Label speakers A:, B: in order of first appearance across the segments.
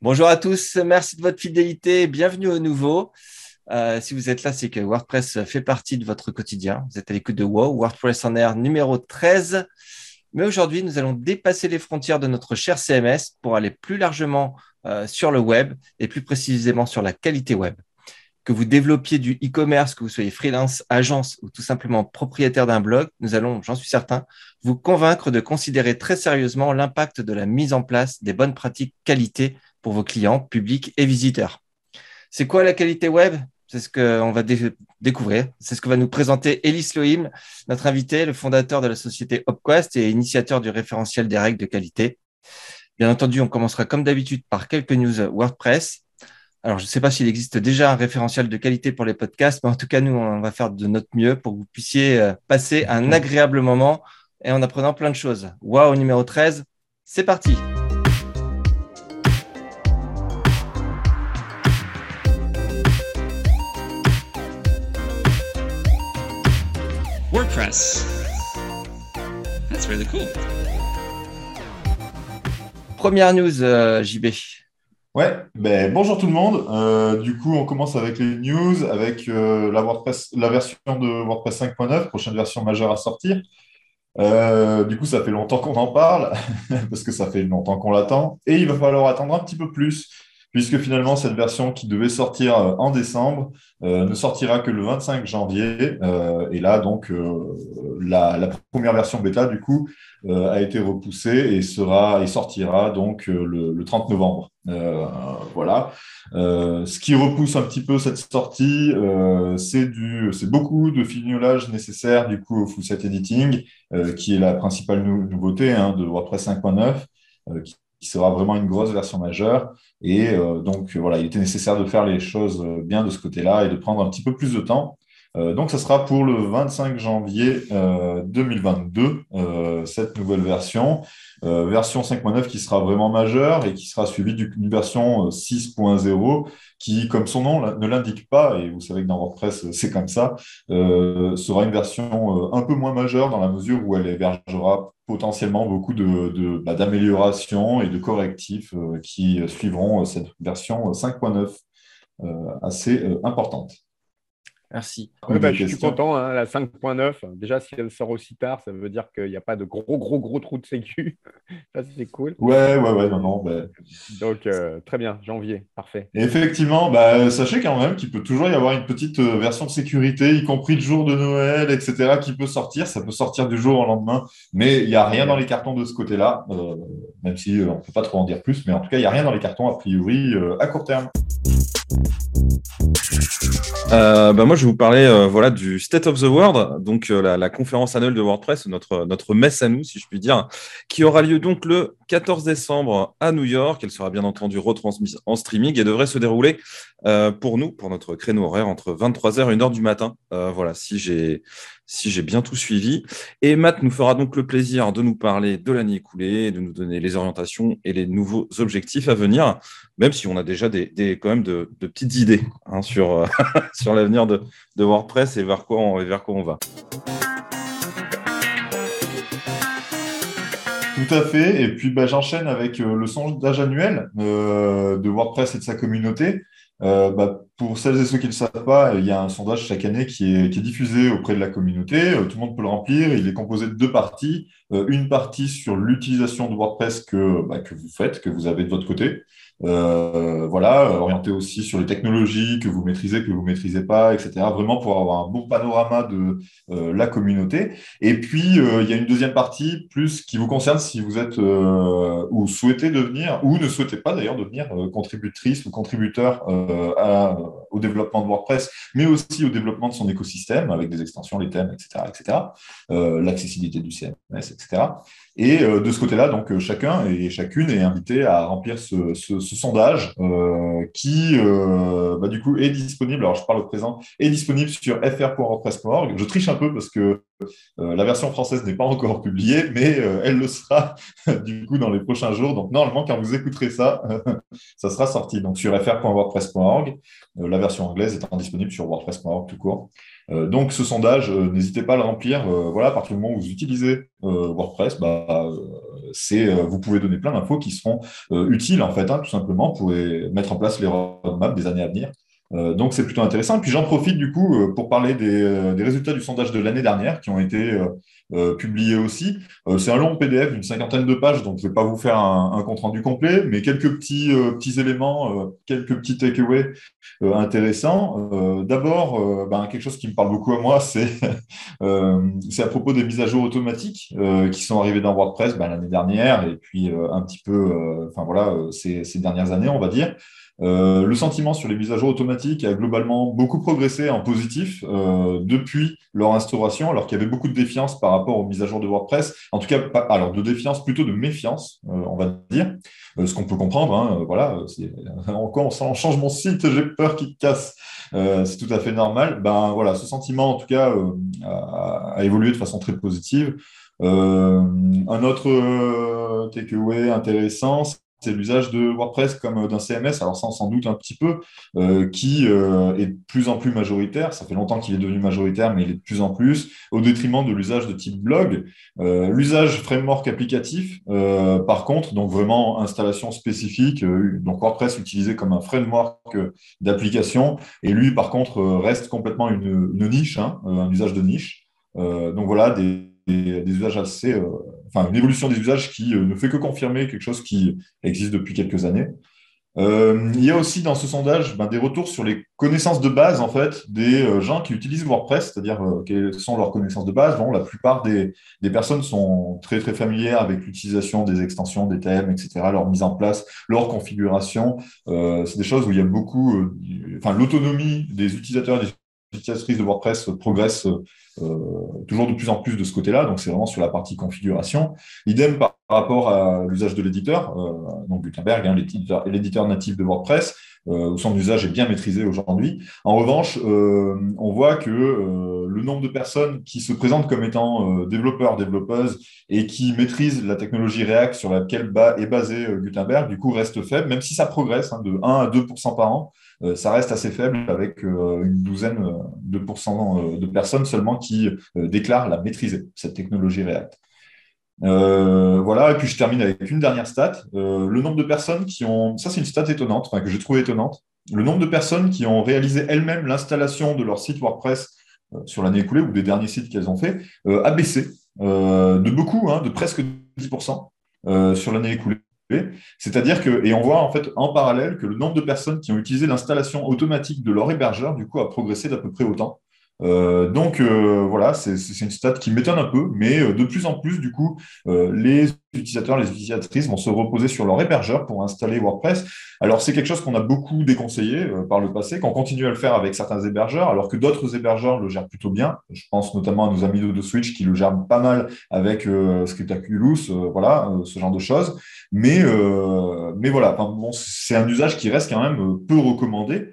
A: Bonjour à tous, merci de votre fidélité, bienvenue au nouveau. Euh, si vous êtes là, c'est que WordPress fait partie de votre quotidien. Vous êtes à l'écoute de WoW, WordPress en air numéro 13. Mais aujourd'hui, nous allons dépasser les frontières de notre cher CMS pour aller plus largement euh, sur le web et plus précisément sur la qualité web. Que vous développiez du e-commerce, que vous soyez freelance, agence ou tout simplement propriétaire d'un blog, nous allons, j'en suis certain, vous convaincre de considérer très sérieusement l'impact de la mise en place des bonnes pratiques qualité pour vos clients, publics et visiteurs. C'est quoi la qualité web? C'est ce qu'on va découvrir. C'est ce que va nous présenter Elis Lohim, notre invité, le fondateur de la société Opquest et initiateur du référentiel des règles de qualité. Bien entendu, on commencera comme d'habitude par quelques news WordPress. Alors, je ne sais pas s'il existe déjà un référentiel de qualité pour les podcasts, mais en tout cas, nous, on va faire de notre mieux pour que vous puissiez euh, passer un agréable moment et en apprenant plein de choses. Waouh, numéro 13, c'est parti. That's really cool. Première news, euh, JB.
B: Ouais, ben, bonjour tout le monde. Euh, du coup, on commence avec les news, avec euh, la, WordPress, la version de WordPress 5.9, prochaine version majeure à sortir. du coup, ça fait longtemps qu'on en parle, parce que ça fait longtemps qu'on l'attend, et il va falloir attendre un petit peu plus puisque finalement cette version qui devait sortir euh, en décembre euh, ne sortira que le 25 janvier. Euh, et là, donc, la, première version bêta, du coup, a été repoussée et, sortira donc le, 30 novembre. voilà. ce qui repousse un petit peu cette sortie, c'est beaucoup de fignolage nécessaire du coup au full set editing, qui est la principale nouveauté hein, de WordPress 5.9, qui sera vraiment une grosse version majeure. Et euh, donc, voilà, il était nécessaire de faire les choses bien de ce côté-là et de prendre un petit peu plus de temps. Euh, donc, ça sera pour le 25 janvier 2022, euh, cette nouvelle version. version 5.9 qui sera vraiment majeure et qui sera suivie d'une version 6.0 qui, comme son nom ne l'indique pas, et vous savez que dans WordPress c'est comme ça, sera une version un peu moins majeure dans la mesure où elle hébergera potentiellement beaucoup de, bah, d'améliorations et de correctifs euh, qui suivront euh, cette version 5.9 euh, assez importante.
A: Merci.
C: Bah, je suis content, hein, la 5.9. Déjà, si elle sort aussi tard, ça veut dire qu'il n'y a pas de gros, gros, gros trous de sécu. ça, c'est cool.
B: Ouais, ouais, ouais, non, non. Bah.
C: Donc, euh, très bien, janvier, parfait.
B: effectivement, bah, sachez quand même qu'il peut toujours y avoir une petite euh, version de sécurité, y compris le jour de Noël, etc., qui peut sortir. Ça peut sortir du jour au lendemain, mais il n'y a rien dans les cartons de ce côté-là, euh, même si on ne peut pas trop en dire plus, mais en tout cas, il n'y a rien dans les cartons, a priori, à court terme.
D: Euh, bah moi, je vais vous parler euh, voilà, du State of the World, donc euh, la, conférence annuelle de WordPress, notre, notre messe à nous, si je puis dire, qui aura lieu donc le 14 décembre à New York. Elle sera bien entendu retransmise en streaming et devrait se dérouler pour nous, pour notre créneau horaire, entre 23h et 1h du matin. voilà, si j'ai si j'ai bien tout suivi. Et Matt nous fera donc le plaisir de nous parler de l'année écoulée, de nous donner les orientations et les nouveaux objectifs à venir, même si on a déjà des, quand même de, petites idées hein, sur, euh, sur l'avenir de, WordPress et vers quoi on, vers quoi on va.
B: Tout à fait. Et puis bah, j'enchaîne avec euh, le sondage annuel euh, de WordPress et de sa communauté. Euh, bah, pour celles et ceux qui ne le savent pas, il y a un sondage chaque année qui est, diffusé auprès de la communauté. Euh, tout le monde peut le remplir. Il est composé de deux parties. Euh, une partie sur l'utilisation de WordPress bah, que vous faites, que vous avez de votre côté. Euh, voilà, orienté aussi sur les technologies que vous maîtrisez, que vous maîtrisez pas, etc. Vraiment pour avoir un bon panorama de euh, la communauté. Et puis euh, il y a une deuxième partie plus qui vous concerne si vous êtes ou souhaitez devenir ou ne souhaitez pas d'ailleurs devenir contributrice ou contributeur au développement de WordPress, mais aussi au développement de son écosystème avec des extensions, les thèmes, etc., etc. L'accessibilité du CMS, etc. Et euh, de ce côté-là, donc euh, chacun et chacune est invité à remplir ce, sondage euh, qui, bah, du coup, est disponible. Alors, je parle au présent, est disponible sur fr.wordpress.org. Je triche un peu parce que la version française n'est pas encore publiée, mais elle le sera du coup dans les prochains jours. Donc, normalement, quand vous écouterez ça, ça sera sorti. Donc, sur fr.wordpress.org, la version anglaise étant disponible sur wordpress.org tout court. Euh, donc ce sondage, euh, n'hésitez pas à le remplir. Euh, voilà, à partir du moment où vous utilisez WordPress, bah, c'est vous pouvez donner plein d'infos qui seront utiles en fait, hein, tout simplement pour mettre en place les roadmaps des années à venir. donc c'est plutôt intéressant. Puis j'en profite du coup pour parler des, résultats du sondage de l'année dernière qui ont été euh, publié aussi. Euh, c'est un long PDF d'une cinquantaine de pages, donc je ne vais pas vous faire un, compte rendu complet, mais quelques petits, euh, petits éléments, quelques petits takeaways intéressants. D'abord, ben, quelque chose qui me parle beaucoup à moi, c'est à propos des mises à jour automatiques qui sont arrivées dans WordPress ben, l'année dernière et puis un petit peu, voilà, ces, ces dernières années, on va dire. Euh, le sentiment sur les mises à jour automatiques a globalement beaucoup progressé en positif euh, depuis leur instauration, alors qu'il y avait beaucoup de défiance par rapport aux mises à jour de WordPress. En tout cas, pas, alors de défiance, plutôt de méfiance, euh, on va dire. ce qu'on peut comprendre, hein, voilà, encore on change mon site, j'ai peur qu'il casse. c'est tout à fait normal. Ben voilà, ce sentiment, en tout cas, a, a, évolué de façon très positive. un autre takeaway intéressant, c'est l'usage de WordPress comme d'un CMS, alors ça on s'en doute un petit peu, euh, qui euh, est de plus en plus majoritaire. Ça fait longtemps qu'il est devenu majoritaire, mais il est de plus en plus, au détriment de l'usage de type blog. Euh, l'usage framework applicatif, par contre, donc vraiment installation spécifique, donc WordPress utilisé comme un framework d'application, et lui par contre reste complètement une, niche, hein, un usage de niche. donc voilà, des, usages assez, euh, enfin une évolution des usages qui euh, ne fait que confirmer quelque chose qui existe depuis quelques années. Euh, il y a aussi dans ce sondage ben, des retours sur les connaissances de base en fait des gens qui utilisent WordPress, c'est-à-dire quelles sont leurs connaissances de base. Bon, la plupart des, des, personnes sont très très familières avec l'utilisation des extensions, des thèmes, etc., leur mise en place, leur configuration. c'est des choses où il y a beaucoup, enfin l'autonomie des utilisateurs des utilisatrices de WordPress progresse euh, toujours de plus en plus de ce côté-là, donc c'est vraiment sur la partie configuration. Idem par rapport à l'usage de l'éditeur, euh, donc Gutenberg, hein, l'éditeur natif de WordPress, euh, où son usage est bien maîtrisé aujourd'hui. En revanche, on voit que le nombre de personnes qui se présentent comme étant développeurs, développeuses et qui maîtrisent la technologie React sur laquelle est basé Gutenberg, du coup, reste faible, même si ça progresse hein, de 1 à 2% par an. Euh, ça reste assez faible avec euh, une douzaine euh, de de personnes seulement qui déclarent la maîtriser, cette technologie React. voilà, et puis je termine avec une dernière stat. le nombre de personnes qui ont, ça c'est une stat étonnante, que j'ai trouvé étonnante, le nombre de personnes qui ont réalisé elles-mêmes l'installation de leur site WordPress sur l'année écoulée ou des derniers sites qu'elles ont fait a baissé de beaucoup, hein, de presque 10% sur l'année écoulée. C'est-à-dire que, et on voit en fait en parallèle que le nombre de personnes qui ont utilisé l'installation automatique de leur hébergeur, du coup, a progressé d'à peu près autant. Euh, donc euh, voilà, c'est une stat qui m'étonne un peu, mais euh, de plus en plus, du coup, les utilisateurs, les utilisatrices vont se reposer sur leur hébergeur pour installer WordPress. Alors c'est quelque chose qu'on a beaucoup déconseillé par le passé, qu'on continue à le faire avec certains hébergeurs, alors que d'autres hébergeurs le gèrent plutôt bien. Je pense notamment à nos amis de, Switch qui le gèrent pas mal avec Scriptaculous, voilà, ce genre de choses. Mais, mais voilà, bon, c'est un usage qui reste quand même peu recommandé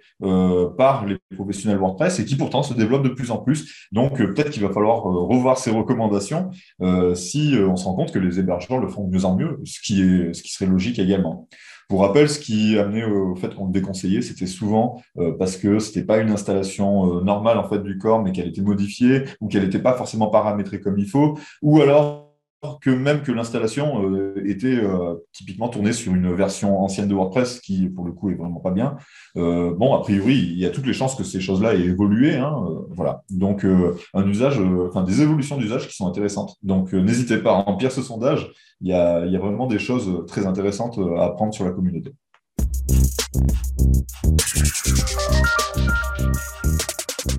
B: par les professionnels WordPress et qui pourtant se développe de plus en plus. Donc, euh, peut-être qu'il va falloir euh, revoir ces recommandations euh, si on se rend compte que les hébergeurs le font de mieux en mieux, ce qui, est, ce qui serait logique également. Pour rappel, ce qui amenait au fait qu'on le déconseillait, c'était souvent parce que c'était pas une installation normale en fait du corps, mais qu'elle était modifiée ou qu'elle n'était pas forcément paramétrée comme il faut, ou alors que même que l'installation euh, était euh, typiquement tournée sur une version ancienne de WordPress qui, pour le coup, est vraiment pas bien. Euh, bon, a priori, il y a toutes les chances que ces choses-là aient évolué. Hein, voilà. Donc, un usage, enfin, des évolutions d'usage qui sont intéressantes. Donc, n'hésitez pas à remplir ce sondage. Il y, a, il y a vraiment des choses très intéressantes à apprendre sur la communauté.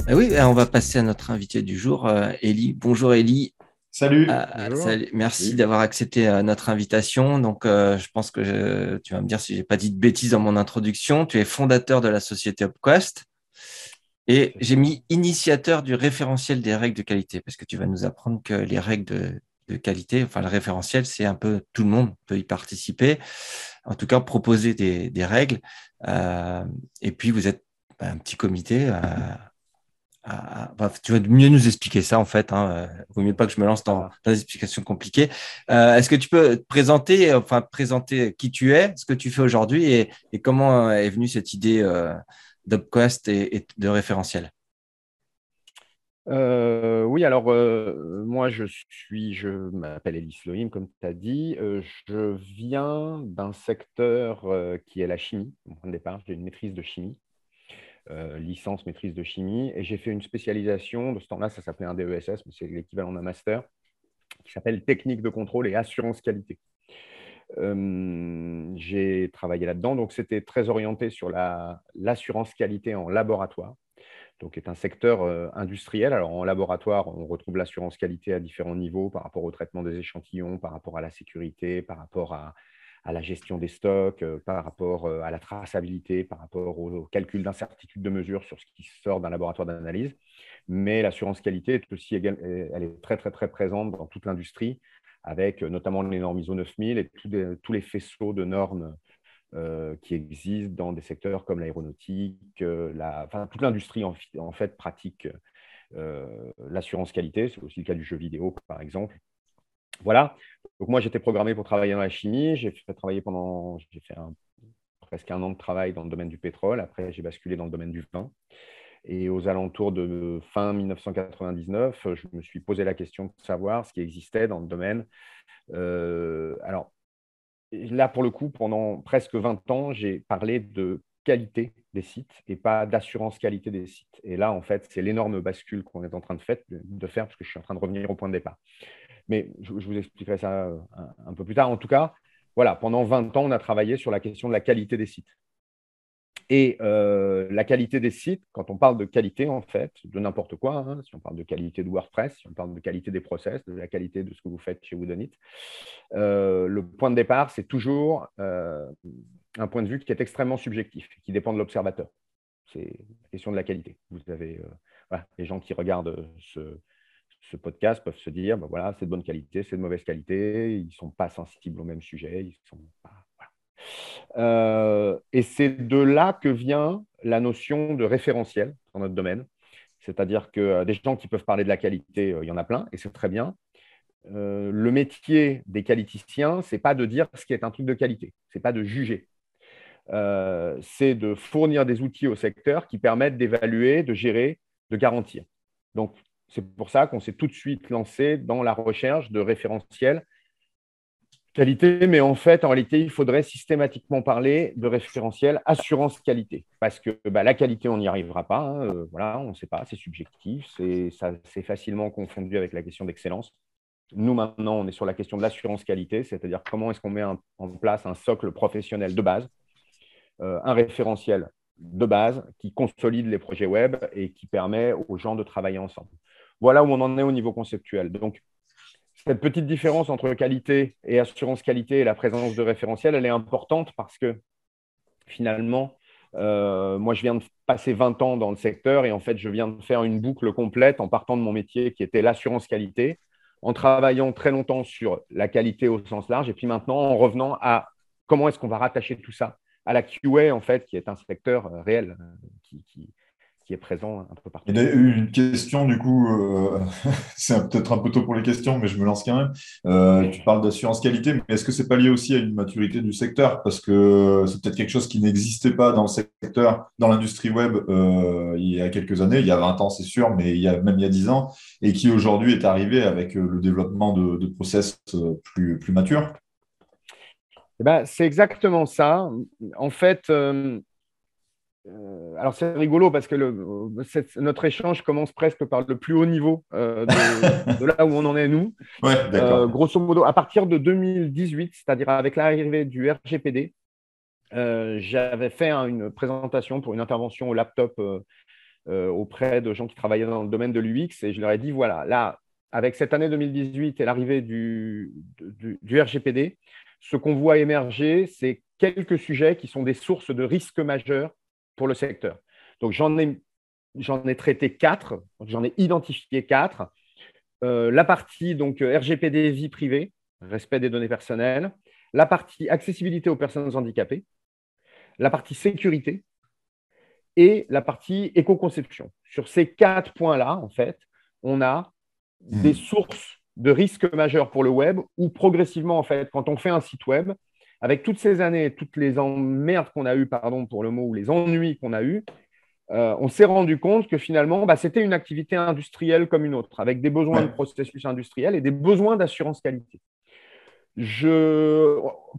A: Eh oui, on va passer à notre invité du jour, Ellie. Bonjour Ellie.
B: Salut.
A: Euh, Merci d'avoir accepté euh, notre invitation. Donc, euh, je pense que tu vas me dire si j'ai pas dit de bêtises dans mon introduction. Tu es fondateur de la société Upquest et j'ai mis initiateur du référentiel des règles de qualité parce que tu vas nous apprendre que les règles de, qualité, enfin le référentiel, c'est un peu tout le monde peut y participer. En tout cas, proposer des, règles. et puis, vous êtes un petit comité tu vas mieux nous expliquer ça en fait. Hein. Euh, vaut mieux pas que je me lance dans, des explications compliquées. Euh, est-ce que tu peux te présenter, enfin présenter qui tu es, ce que tu fais aujourd'hui et, comment est venue cette idée euh, d'Upquest et, de référentiel?
C: Euh, oui, alors euh, moi je suis, je m'appelle Elie Lohim, comme tu as dit. Euh, je viens d'un secteur qui est la chimie. De départ, j'ai une maîtrise de chimie, licence maîtrise de chimie, et j'ai fait une spécialisation. De ce temps-là, ça s'appelait un DESS, mais c'est l'équivalent d'un master, qui s'appelle technique de contrôle et assurance qualité. j'ai travaillé là-dedans, donc c'était très orienté sur l'assurance qualité en laboratoire donc est un secteur euh, industriel. Alors en laboratoire, on retrouve l'assurance qualité à différents niveaux par rapport au traitement des échantillons, par rapport à la sécurité, par rapport à, la gestion des stocks, euh, par rapport euh, à la traçabilité, par rapport au, calcul d'incertitude de mesure sur ce qui sort d'un laboratoire d'analyse. Mais l'assurance qualité est aussi elle est très très très présente dans toute l'industrie, avec notamment les normes ISO 9000 et tous les faisceaux de normes euh, qui existent dans des secteurs comme l'aéronautique, euh, toute l'industrie en, fait pratique euh, l'assurance qualité. C'est aussi le cas du jeu vidéo, par exemple. Voilà. Donc moi, j'étais programmé pour travailler dans la chimie. J'ai fait travailler pendant, j'ai fait presque un an de travail dans le domaine du pétrole. Après, j'ai basculé dans le domaine du vin. Et aux alentours de fin 1999, je me suis posé la question de savoir ce qui existait dans le domaine. alors, là, pour le coup, pendant presque 20 ans, j'ai parlé de qualité des sites et pas d'assurance qualité des sites. Et là, en fait, c'est l'énorme bascule qu'on est en train de faire, de faire, parce que je suis en train de revenir au point de départ. Mais je, vous expliquerai ça euh, un, peu plus tard. En tout cas, voilà, pendant 20 ans, on a travaillé sur la question de la qualité des sites. Et euh, la qualité des sites, quand on parle de qualité, en fait, de n'importe quoi, hein, si on parle de qualité de WordPress, si on parle de qualité des process, de la qualité de ce que vous faites chez Woodenit, euh, le point de départ, c'est toujours un point de vue qui est extrêmement subjectif, qui dépend de l'observateur. C'est la question de la qualité. Vous avez les gens qui regardent ce, podcast peuvent se dire, ben voilà, c'est de bonne qualité, c'est de mauvaise qualité, ils ne sont pas sensibles au même sujet, ils sont pas euh, et c'est de là que vient la notion de référentiel dans notre domaine. C'est-à-dire que euh, des gens qui peuvent parler de la qualité, euh, il y en a plein, et c'est très bien. le métier des qualiticiens, c'est pas de dire ce qui est un truc de qualité, c'est pas de juger. c'est de fournir des outils au secteur qui permettent d'évaluer, de gérer, de garantir. Donc, c'est pour ça qu'on s'est tout de suite lancé dans la recherche de référentiels qualité, mais en fait, en réalité, il faudrait systématiquement parler de référentiel assurance qualité, parce que bah, la qualité, on n'y arrivera pas. Hein, euh, voilà, on ne sait pas, c'est subjectif, c'est facilement confondu avec la question d'excellence. Nous, maintenant, on est sur la question de l'assurance qualité, c'est-à-dire comment est-ce qu'on met en place un socle professionnel de base, euh, un référentiel de base qui consolide les projets web et qui permet aux gens de travailler ensemble. Voilà où on en est au niveau conceptuel. Donc, cette petite différence entre qualité et assurance qualité et la présence de référentiel, elle est importante parce que finalement, euh, moi, je viens de passer 20 ans dans le secteur et en fait, je viens de faire une boucle complète en partant de mon métier qui était l'assurance qualité, en travaillant très longtemps sur la qualité au sens large et puis maintenant en revenant à comment est-ce qu'on va rattacher tout ça à la QA, en fait, qui est un secteur euh, réel, euh, qui, qui est présent un peu partout.
B: Il y a une question, du coup, euh, c'est peut-être un peu tôt pour les questions, mais je me lance quand même. Euh, tu parles d'assurance qualité, mais est-ce que c'est pas lié aussi à une maturité du secteur? Parce que c'est peut-être quelque chose qui n'existait pas dans le secteur, dans l'industrie web euh, il y a quelques années, il y a 20 ans, c'est sûr, mais il y a, même il y a 10 ans, et qui aujourd'hui est arrivé avec le développement de, process plus, plus matures
C: eh ben, c'est exactement ça. En fait, alors c'est rigolo parce que notre échange commence presque par le plus haut niveau euh, de, là où on en est nous. Euh, grosso modo, à partir de 2018, c'est-à-dire avec l'arrivée du RGPD, j'avais fait une présentation pour une intervention au laptop auprès de gens qui travaillaient dans le domaine de l'UX et je leur ai dit voilà, là, avec cette année 2018 et l'arrivée du, du RGPD, ce qu'on voit émerger, c'est quelques sujets qui sont des sources de risques majeurs pour le secteur. Donc, j'en ai, j'en ai traité quatre, j'en ai identifié quatre. Euh, la partie donc RGPD vie privée, respect des données personnelles, la partie accessibilité aux personnes handicapées, la partie sécurité et la partie éco-conception. Sur ces quatre points-là, en fait, on a hmm. des sources de risques majeurs pour le web où progressivement, en fait, quand on fait un site web, avec toutes ces années, toutes les emmerdes qu'on a eues, pardon pour le mot, ou les ennuis qu'on a eus, on s'est rendu compte que finalement, bah, c'était une activité industrielle comme une autre, avec des besoins de processus industriels et des besoins d'assurance qualité.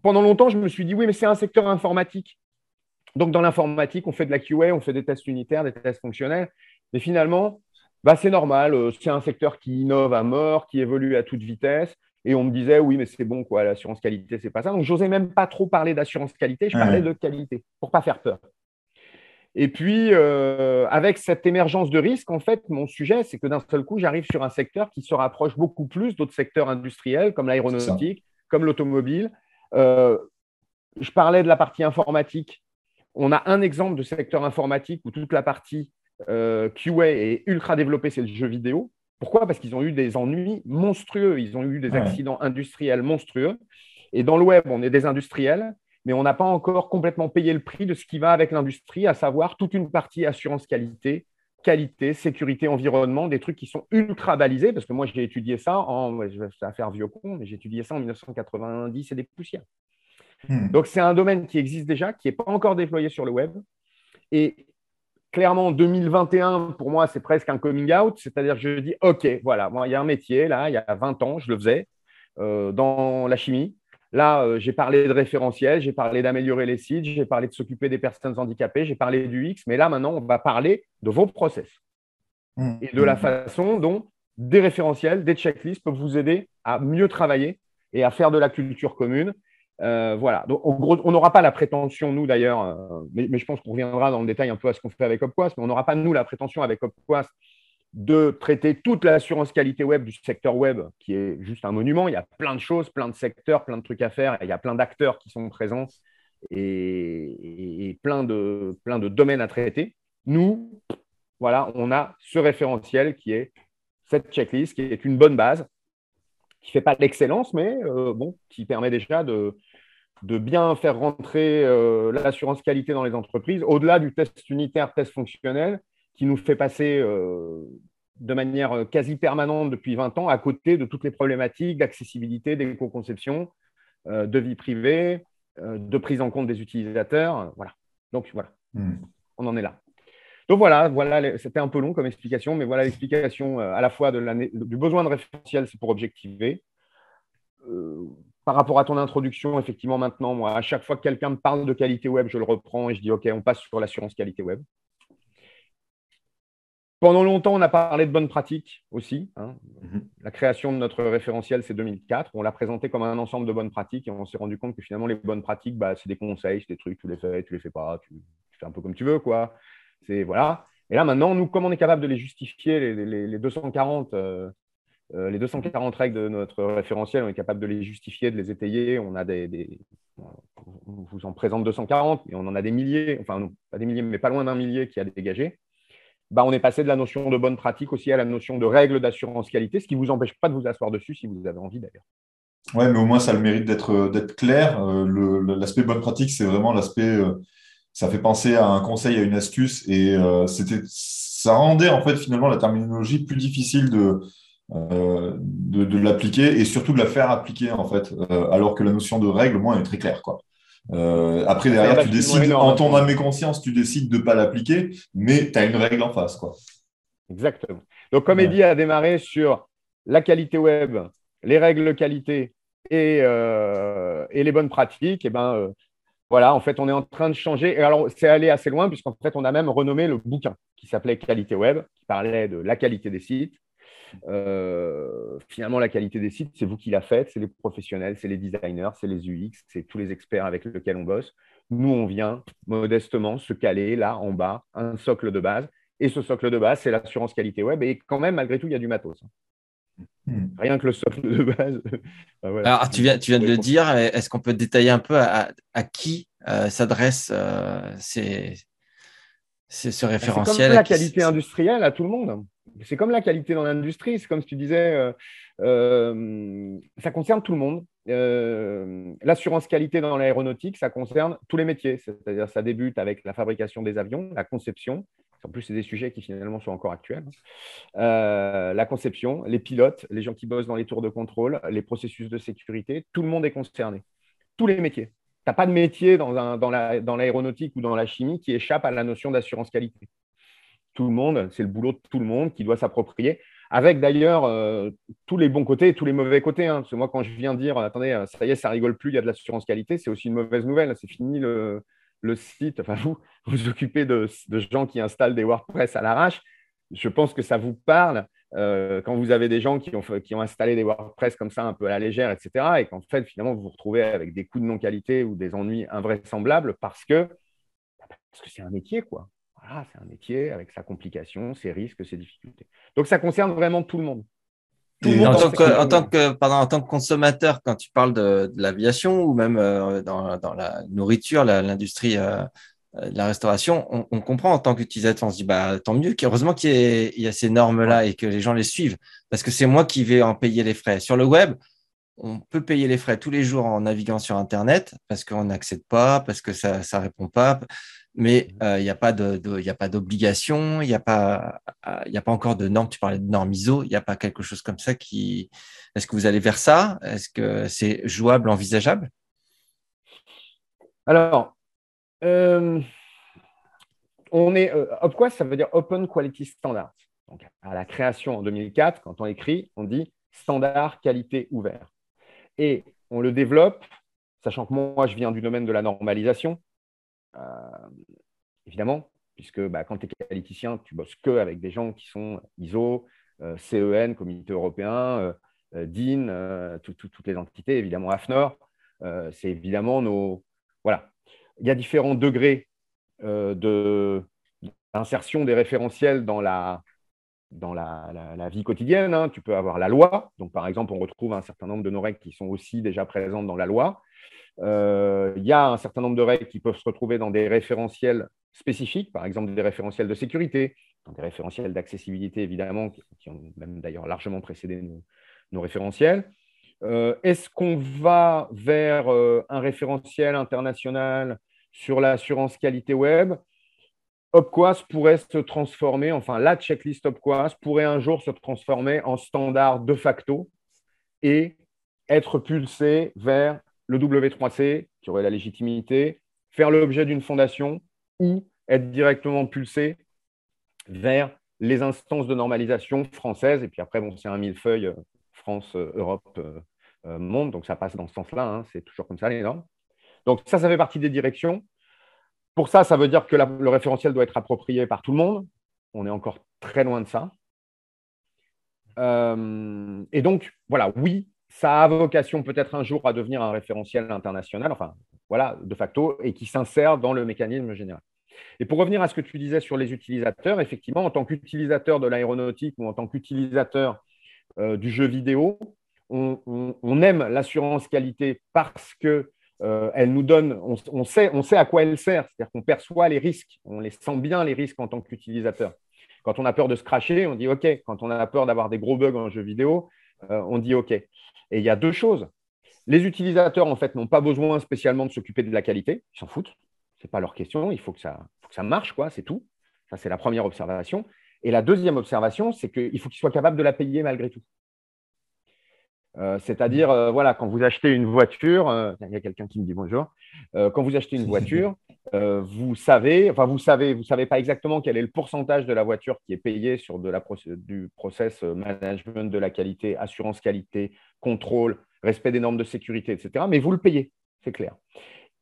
C: Pendant longtemps, je me suis dit, oui, mais c'est un secteur informatique. Donc, dans l'informatique, on fait de la QA, on fait des tests unitaires, des tests fonctionnels. Mais finalement, bah, c'est normal. Euh, c'est un secteur qui innove à mort, qui évolue à toute vitesse. Et on me disait, oui, mais c'est bon, quoi, l'assurance qualité, c'est pas ça. Donc, j'osais même pas trop parler d'assurance qualité, je parlais de qualité, pour pas faire peur. Et puis, euh, avec cette émergence de risque, en fait, mon sujet, c'est que d'un seul coup, j'arrive sur un secteur qui se rapproche beaucoup plus d'autres secteurs industriels, comme l'aéronautique, comme l'automobile. Euh, je parlais de la partie informatique. On a un exemple de secteur informatique où toute la partie euh, QA est ultra développée, c'est le jeu vidéo. Pourquoi? Parce qu'ils ont eu des ennuis monstrueux, ils ont eu des accidents industriels monstrueux. Et dans le web, on est des industriels, mais on n'a pas encore complètement payé le prix de ce qui va avec l'industrie, à savoir toute une partie assurance qualité, qualité, sécurité, environnement, des trucs qui sont ultra balisés, parce que moi j'ai étudié ça en, faire vieux con, mais j'ai étudié ça en 1990 et des poussières. Hmm. Donc c'est un domaine qui existe déjà, qui n'est pas encore déployé sur le web. Et clairement, 2021, pour moi, c'est presque un coming out, c'est-à-dire que je dis, OK, voilà, moi, il y a un métier, là, il y a 20 ans, je le faisais euh, dans la chimie. Là, euh, j'ai parlé de référentiel, j'ai parlé d'améliorer les sites, j'ai parlé de s'occuper des personnes handicapées, j'ai parlé du X, mais là, maintenant, on va parler de vos process mmh. et de la mmh. façon dont des référentiels, des checklists peuvent vous aider à mieux travailler et à faire de la culture commune. Euh, voilà. Donc, on n'aura pas la prétention, nous d'ailleurs, euh, mais, je pense qu'on reviendra dans le détail un peu à ce qu'on fait avec Opquast, mais on n'aura pas, nous, la prétention avec Opquast de traiter toute l'assurance qualité web du secteur web, qui est juste un monument. Il y a plein de choses, plein de secteurs, plein de trucs à faire. il y a plein d'acteurs qui sont présents et, plein, de, plein de domaines à traiter. Nous, voilà, on a ce référentiel qui est cette checklist, qui est une bonne base, qui ne fait pas l'excellence, mais euh, bon, qui permet déjà de, de bien faire rentrer euh, l'assurance qualité dans les entreprises, au-delà du test unitaire, test fonctionnel, qui nous fait passer euh, de manière quasi permanente depuis 20 ans à côté de toutes les problématiques d'accessibilité, d'éco-conception, de vie privée, de prise en compte des utilisateurs. Voilà. Donc voilà, hmm. on en est là. Donc voilà, voilà c'était un peu long comme explication, mais voilà l'explication à la fois de du besoin de référentiel, c'est pour objectiver. par rapport à ton introduction, effectivement, maintenant, moi, à chaque fois que quelqu'un me parle de qualité web, je le reprends et je dis OK, on passe sur l'assurance qualité web. Pendant longtemps, on a parlé de bonnes pratiques aussi. Hein. Mhm. La création de notre référentiel, c'est 2004. On l'a présenté comme un ensemble de bonnes pratiques et on s'est rendu compte que finalement, les bonnes pratiques, bah, c'est des conseils, c'est des trucs, tu les fais, tu les fais pas, tu, fais un peu comme tu veux. quoi. C'est voilà. Et là, maintenant, nous, comment on est capable de les justifier, les, 240 euh, euh, les 240 règles de notre référentiel, on est capable de les justifier, de les étayer. On a des, vous en présente 240 et on en a des milliers, enfin non, pas des milliers, mais pas loin d'un millier qui a dégagé. Bah, on est passé de la notion de bonne pratique aussi à la notion de règle d'assurance qualité, ce qui ne vous empêche pas de vous asseoir dessus si vous avez envie d'ailleurs.
B: Oui, mais au moins ça a le mérite d'être euh, clair. Euh, l'aspect bonne pratique, c'est vraiment l'aspect, euh, ça fait penser à un conseil, à une astuce, et c'était, ça rendait en fait finalement la terminologie plus difficile de, de, de l'appliquer et surtout de la faire appliquer en fait, alors que la notion de règle, moi, est très claire. Quoi. Euh, après, derrière, tu décides, en ton âme et conscience, tu décides de ne pas l'appliquer, mais tu as une règle en face. Quoi.
C: Exactement. Donc, comme Eddie a démarré sur la qualité web, les règles qualité et, euh, et les bonnes pratiques, et eh ben, euh, voilà, en fait, on est en train de changer. Et alors, c'est allé assez loin, puisqu'en fait, on a même renommé le bouquin qui s'appelait Qualité web, qui parlait de la qualité des sites. Euh, finalement, la qualité des sites, c'est vous qui la faites, c'est les professionnels, c'est les designers, c'est les UX, c'est tous les experts avec lesquels on bosse. Nous, on vient modestement se caler là en bas, un socle de base. Et ce socle de base, c'est l'assurance qualité web. Et quand même, malgré tout, il y a du matos. Hmm. Rien que le socle de base.
A: Bah, Alors, tu viens, tu viens de le dire. Est-ce qu'on peut détailler un peu à, qui euh, s'adresse euh, ce référentiel
C: C'est comme la qualité industrielle à tout le monde c'est comme la qualité dans l'industrie, c'est comme si tu disais, euh, euh, ça concerne tout le monde. Euh, l'assurance qualité dans l'aéronautique, ça concerne tous les métiers, c'est-à-dire ça débute avec la fabrication des avions, la conception, en plus c'est des sujets qui finalement sont encore actuels, la conception, les pilotes, les gens qui bossent dans les tours de contrôle, les processus de sécurité, tout le monde est concerné, tous les métiers. Tu n'as pas de métier dans, l'aéronautique ou dans la chimie qui échappe à la notion d'assurance qualité. tout le monde, c'est le boulot de tout le monde qui doit s'approprier, avec d'ailleurs euh, tous les bons côtés et tous les mauvais côtés. Hein. Parce que moi, quand je viens dire, attendez, ça y est, ça rigole plus, il y a de l'assurance qualité, c'est aussi une mauvaise nouvelle. C'est fini le, site. Enfin, vous vous occupez de, gens qui installent des WordPress à l'arrache. Je pense que ça vous parle. Euh, quand vous avez des gens qui ont, installé des WordPress comme ça un peu à la légère, etc., et qu'en fait, finalement, vous vous retrouvez avec des coûts de non-qualité ou des ennuis invraisemblables parce que parce que c'est un métier, quoi. Voilà, c'est un métier avec sa complication, ses risques, ses difficultés. Donc, ça concerne vraiment tout le monde.
A: En, tant que, en, tant que, pardon, en tant que consommateur, quand tu parles de, l'aviation ou même euh, dans, dans, la nourriture, l'industrie euh, de la restauration, on, comprend en tant qu'utilisateur, on se dit bah, tant mieux, heureusement qu'il y, y, a ces normes-là et que les gens les suivent, parce que c'est moi qui vais en payer les frais. Sur le web, on peut payer les frais tous les jours en naviguant sur Internet parce qu'on n'accède pas, parce que ça ne répond pas mais il mmh. n'y euh, a pas d'obligation, il n'y a, pas, a pas encore de normes. Tu parlais de normes ISO, il n'y a pas quelque chose comme ça qui. Est-ce que vous allez vers ça? Est-ce que c'est jouable, envisageable?
C: Alors, euh, on est. Euh, ça veut dire Open Quality Standard. Donc, à la création en 2004, quand on écrit, on dit standard qualité ouvert. Et on le développe, sachant que moi, je viens du domaine de la normalisation. Euh, évidemment, puisque bah, quand tu es qualiticien, tu bosses que avec des gens qui sont ISO, euh, CEN, Comité européen, euh, DIN, toutes les entités, évidemment AFNOR. c'est évidemment nos. Voilà. Il y a différents degrés d'insertion des référentiels dans la, dans la, vie quotidienne. Hein. Tu peux avoir la loi. Donc, par exemple, on retrouve un certain nombre de nos règles qui sont aussi déjà présentes dans la loi. Euh, il y a un certain nombre de règles qui peuvent se retrouver dans des référentiels spécifiques, par exemple des référentiels de sécurité, dans des référentiels d'accessibilité, évidemment, qui, ont même d'ailleurs largement précédé nos, référentiels. Euh, est-ce qu'on va vers euh, un référentiel international sur l'assurance qualité web? Opquas pourrait se transformer, enfin la checklist Opquas pourrait un jour se transformer en standard de facto et être pulsé vers le W3C, qui aurait la légitimité, faire l'objet d'une fondation ou être directement pulsé vers les instances de normalisation françaises. Et puis après, bon, c'est un millefeuille euh, France, euh, Europe, euh, monde. Donc ça passe dans ce sens-là. Hein. c'est toujours comme ça, les normes. Donc ça, ça fait partie des directions. Pour ça, ça veut dire que le référentiel doit être approprié par tout le monde. On est encore très loin de ça. et donc, voilà, oui, ça a vocation peut-être un jour à devenir un référentiel international, enfin, voilà, de facto, et qui s'insère dans le mécanisme général. Et pour revenir à ce que tu disais sur les utilisateurs, effectivement, en tant qu'utilisateur de l'aéronautique ou en tant qu'utilisateur euh, du jeu vidéo, on, aime l'assurance qualité parce que euh, nous donne, on, sait, on sait à quoi elle sert, c'est-à-dire qu'on perçoit les risques, on les sent bien les risques en tant qu'utilisateur. Quand on a peur de se cracher, on dit OK. Quand on a peur d'avoir des gros bugs en jeu vidéo, euh, on dit OK. Et il y a deux choses. Les utilisateurs, en fait, n'ont pas besoin spécialement de s'occuper de la qualité. Ils s'en foutent. Ce n'est pas leur question. Il faut que ça, faut que ça marche, quoi. C'est tout. Ça, c'est la première observation. Et la deuxième observation, c'est qu'il faut qu'ils soient capables de la payer malgré tout. Euh, c'est-à-dire, euh, voilà, quand vous achetez une voiture, euh, il y a quelqu'un qui me dit bonjour. quand vous achetez une voiture, vous savez, enfin vous savez, vous savez pas exactement quel est le pourcentage de la voiture qui est payé sur de la du process management de la qualité, assurance qualité, contrôle, respect des normes de sécurité, etc. Mais vous le payez, c'est clair.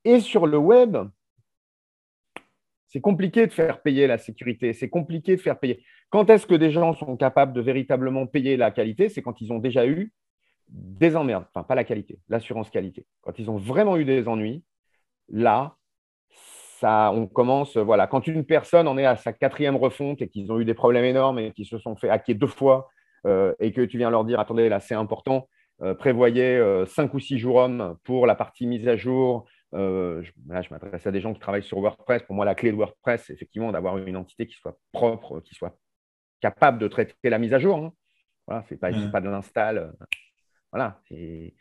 C: Et sur le web, c'est compliqué de faire payer la sécurité, c'est compliqué de faire payer. Quand est-ce que des gens sont capables de véritablement payer la qualité? C'est quand ils ont déjà eu des emmerdes, enfin pas la qualité, l'assurance qualité. Quand ils ont vraiment eu des ennuis, là, ça, on commence, voilà, quand une personne en est à sa quatrième refonte et qu'ils ont eu des problèmes énormes et qu'ils se sont fait hacker deux fois euh, et que tu viens leur dire, attendez, là, c'est important, euh, prévoyez euh, cinq ou six jours hommes pour la partie mise à jour. Je, là, je m'adresse à des gens qui travaillent sur WordPress. Pour moi, la clé de WordPress, c'est effectivement d'avoir une entité qui soit propre, qui soit capable de traiter la mise à jour. Hein. Voilà, c'est pas, mmh. pas de l'install. Voilà, il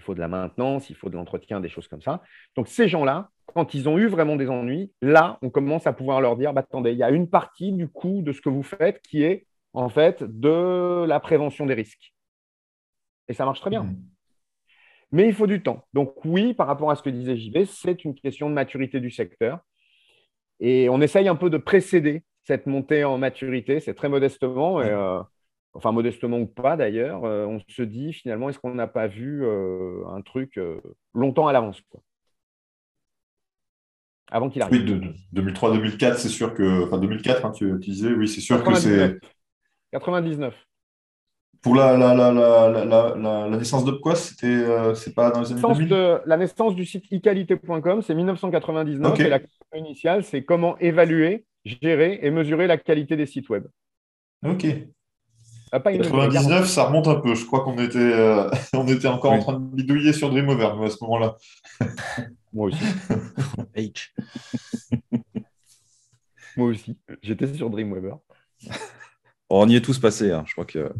C: faut de la maintenance, il faut de l'entretien, des choses comme ça. Donc ces gens-là, quand ils ont eu vraiment des ennuis, là, on commence à pouvoir leur dire, bah, attendez, il y a une partie du coût de ce que vous faites qui est en fait de la prévention des risques. Et ça marche très bien. Mmh. Mais il faut du temps. Donc oui, par rapport à ce que disait JB, c'est une question de maturité du secteur. Et on essaye un peu de précéder cette montée en maturité, c'est très modestement, et, enfin modestement ou pas d'ailleurs, on se dit finalement, est-ce qu'on n'a pas vu un truc longtemps à l'avance avant qu'il arrive.
B: Oui, 2003-2004, c'est sûr que. Enfin, 2004, hein, tu, disais, oui, c'est sûr que c'est.
C: 99.
B: Pour la, la, la, la, naissance d'Opquas, c'était euh, c'est pas dans les années 2000
C: de, La naissance du site iqualité.com, c'est 1999. Et la question initiale, c'est comment évaluer, gérer et mesurer la qualité des sites web.
B: Ok. 99, ah, ça remonte un peu. Je crois qu'on était, euh, on était encore en train de bidouiller sur Dreamover à ce moment-là.
C: Moi aussi. H. Moi aussi. J'étais sur Dreamweaver.
D: On y est tous passés. Hein. Je crois que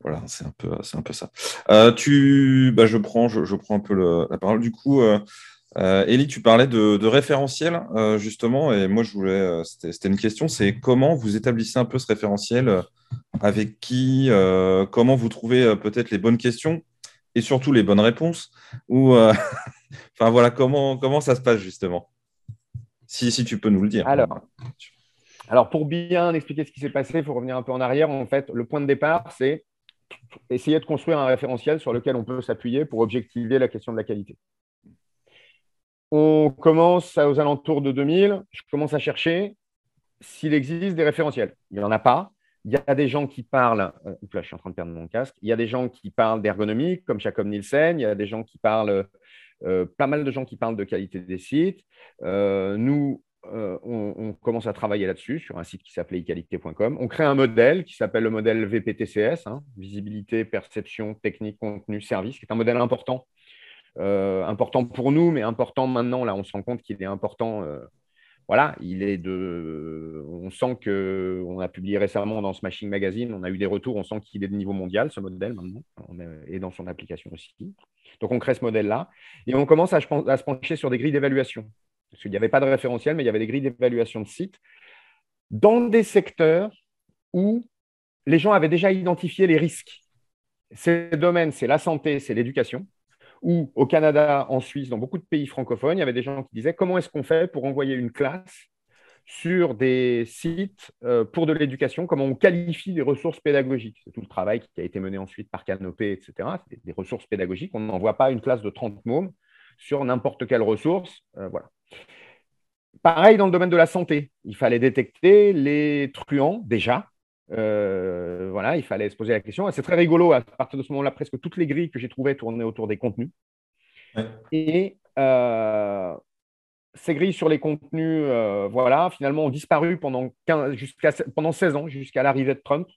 D: voilà, c'est un peu, c'est un peu ça. Euh, tu, bah, je prends, je, prends un peu la parole. Du coup, euh, euh tu parlais de, référentiel justement, et moi je voulais, c'était une question, c'est comment vous établissez un peu ce référentiel, avec qui, comment vous trouvez peut-être les bonnes questions et surtout les bonnes réponses, ou Enfin voilà, comment, comment ça se passe justement? Si, si tu peux nous le dire.
C: Alors, alors pour bien expliquer ce qui s'est passé, il faut revenir un peu en arrière. En fait, le point de départ, c'est essayer de construire un référentiel sur lequel on peut s'appuyer pour objectiver la question de la qualité. On commence aux alentours de 2000, je commence à chercher s'il existe des référentiels. Il n'y en a pas. Il y a des gens qui parlent, euh, là, je suis en train de perdre mon casque, il y a des gens qui parlent d'ergonomie, comme Jacob Nielsen, il y a des gens qui parlent euh, pas mal de gens qui parlent de qualité des sites. Euh, nous, on, commence à travailler là-dessus sur un site qui s'appelait equalité.com. On crée un modèle qui s'appelle le modèle VPTCS, hein, visibilité, perception, technique, contenu, service, qui est un modèle important. Important pour nous, mais important maintenant. Là, on se rend compte qu'il est important voilà, il est de. On sent que on a publié récemment dans Smashing Magazine, on a eu des retours, on sent qu'il est de niveau mondial ce modèle maintenant, et dans son application aussi. Donc on crée ce modèle-là et on commence à, se pencher sur des grilles d'évaluation. Parce qu'il n'y avait pas de référentiel, mais il y avait des grilles d'évaluation de sites dans des secteurs où les gens avaient déjà identifié les risques. Ces domaines, c'est la santé, c'est l'éducation ou au Canada, en Suisse, dans beaucoup de pays francophones, il y avait des gens qui disaient comment est-ce qu'on fait pour envoyer une classe sur des sites euh, pour de l'éducation, comment on qualifie des ressources pédagogiques? C'est tout le travail qui a été mené ensuite par Canopé, etc. C'est des ressources pédagogiques. On n'envoie pas une classe de 30 mômes sur n'importe quelle ressource. Euh, voilà. Pareil dans le domaine de la santé. Il fallait détecter les truands déjà. Euh, voilà, il fallait se poser la question. C'est très rigolo. À partir de ce moment-là, presque toutes les grilles que j'ai trouvées tournaient autour des contenus. Et ces grilles sur les contenus, euh, voilà, finalement, ont disparu pendant, 15, jusqu'à, pendant 16 ans, jusqu'à l'arrivée de Trump,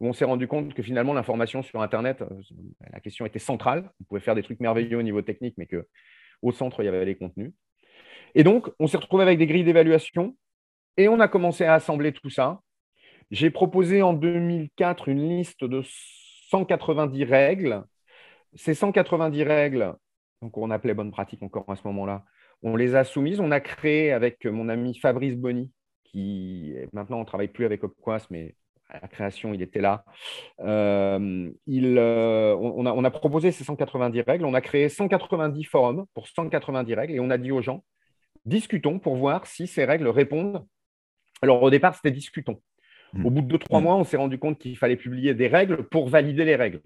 C: où on s'est rendu compte que finalement, l'information sur Internet, euh, la question était centrale. On pouvait faire des trucs merveilleux au niveau technique, mais qu'au centre, il y avait les contenus. Et donc, on s'est retrouvé avec des grilles d'évaluation et on a commencé à assembler tout ça. J'ai proposé en 2004 une liste de 190 règles. Ces 190 règles, donc on appelait bonne pratique encore à ce moment-là, on les a soumises. On a créé avec mon ami Fabrice Bonny, qui maintenant on ne travaille plus avec Opquas, mais à la création, il était là. Euh, euh, on, a, on, a, proposé ces 190 règles. On a créé 190 forums pour 190 règles et on a dit aux gens discutons pour voir si ces règles répondent. Alors au départ, c'était discutons. Au bout de deux, trois mm. mois, on s'est rendu compte qu'il fallait publier des règles pour valider les règles.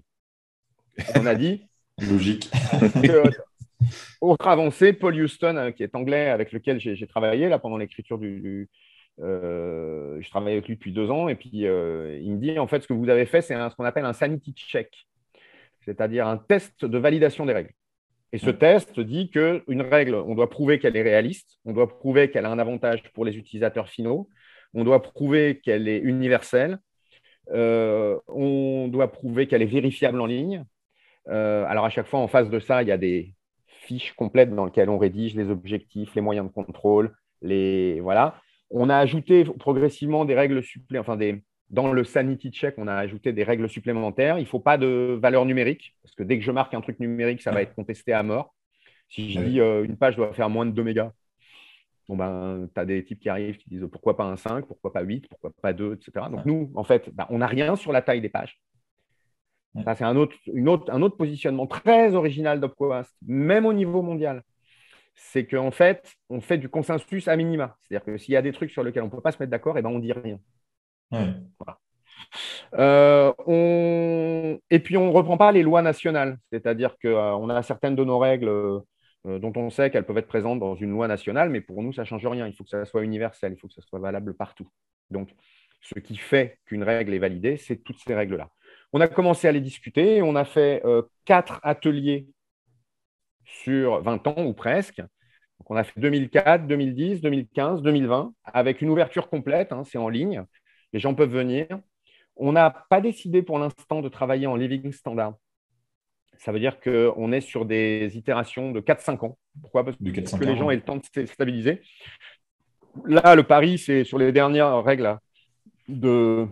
C: On a dit
B: logique.
C: Autre avancée, Paul Houston, euh, qui est anglais, avec lequel j'ai travaillé là pendant l'écriture du. Euh, je travaille avec lui depuis deux ans, et puis euh, il me dit en fait ce que vous avez fait, c'est ce qu'on appelle un sanity check, c'est-à-dire un test de validation des règles. Et ce test dit qu'une règle, on doit prouver qu'elle est réaliste, on doit prouver qu'elle a un avantage pour les utilisateurs finaux, on doit prouver qu'elle est universelle, on doit prouver qu'elle est vérifiable en ligne. alors à chaque fois, en face de ça, il y a des, fiche complète dans laquelle on rédige les objectifs, les moyens de contrôle, les voilà. On a ajouté progressivement des règles supplémentaires, enfin des, dans le sanity check, on a ajouté des règles supplémentaires. Il ne faut pas de valeur numérique, parce que dès que je marque un truc numérique, ça va être contesté à mort. Si je dis euh, une page doit faire moins de 2 mégas, bon ben, tu as des types qui arrivent qui disent pourquoi pas un 5, pourquoi pas 8, pourquoi pas 2, etc. Donc nous, en fait, ben, on n'a rien sur la taille des pages. Ça, c'est un autre, une autre, un autre positionnement très original d'Opquast, même au niveau mondial. c'est qu'en fait, on fait du consensus à minima. C'est-à-dire que s'il y a des trucs sur lesquels on ne peut pas se mettre d'accord, eh ben, on ne dit rien. Euh, et puis, on ne reprend pas les lois nationales. C'est-à-dire qu'on a certaines de nos règles dont on sait qu'elles peuvent être présentes dans une loi nationale, mais pour nous, ça ne change rien. Il faut que ça soit universel, il faut que ça soit valable partout. Donc, ce qui fait qu'une règle est validée, c'est toutes ces règles-là. On a commencé à les discuter. On a fait euh, quatre ateliers sur 20 ans ou presque. Donc on a fait 2004, 2010, 2015, 2020 avec une ouverture complète. Hein, c'est en ligne. Les gens peuvent venir. On n'a pas décidé pour l'instant de travailler en living standard. Ça veut dire qu'on est sur des itérations de 4-5 ans. Pourquoi? Parce que les gens aient le temps de se stabiliser. Là, le pari, c'est sur les dernières règles de,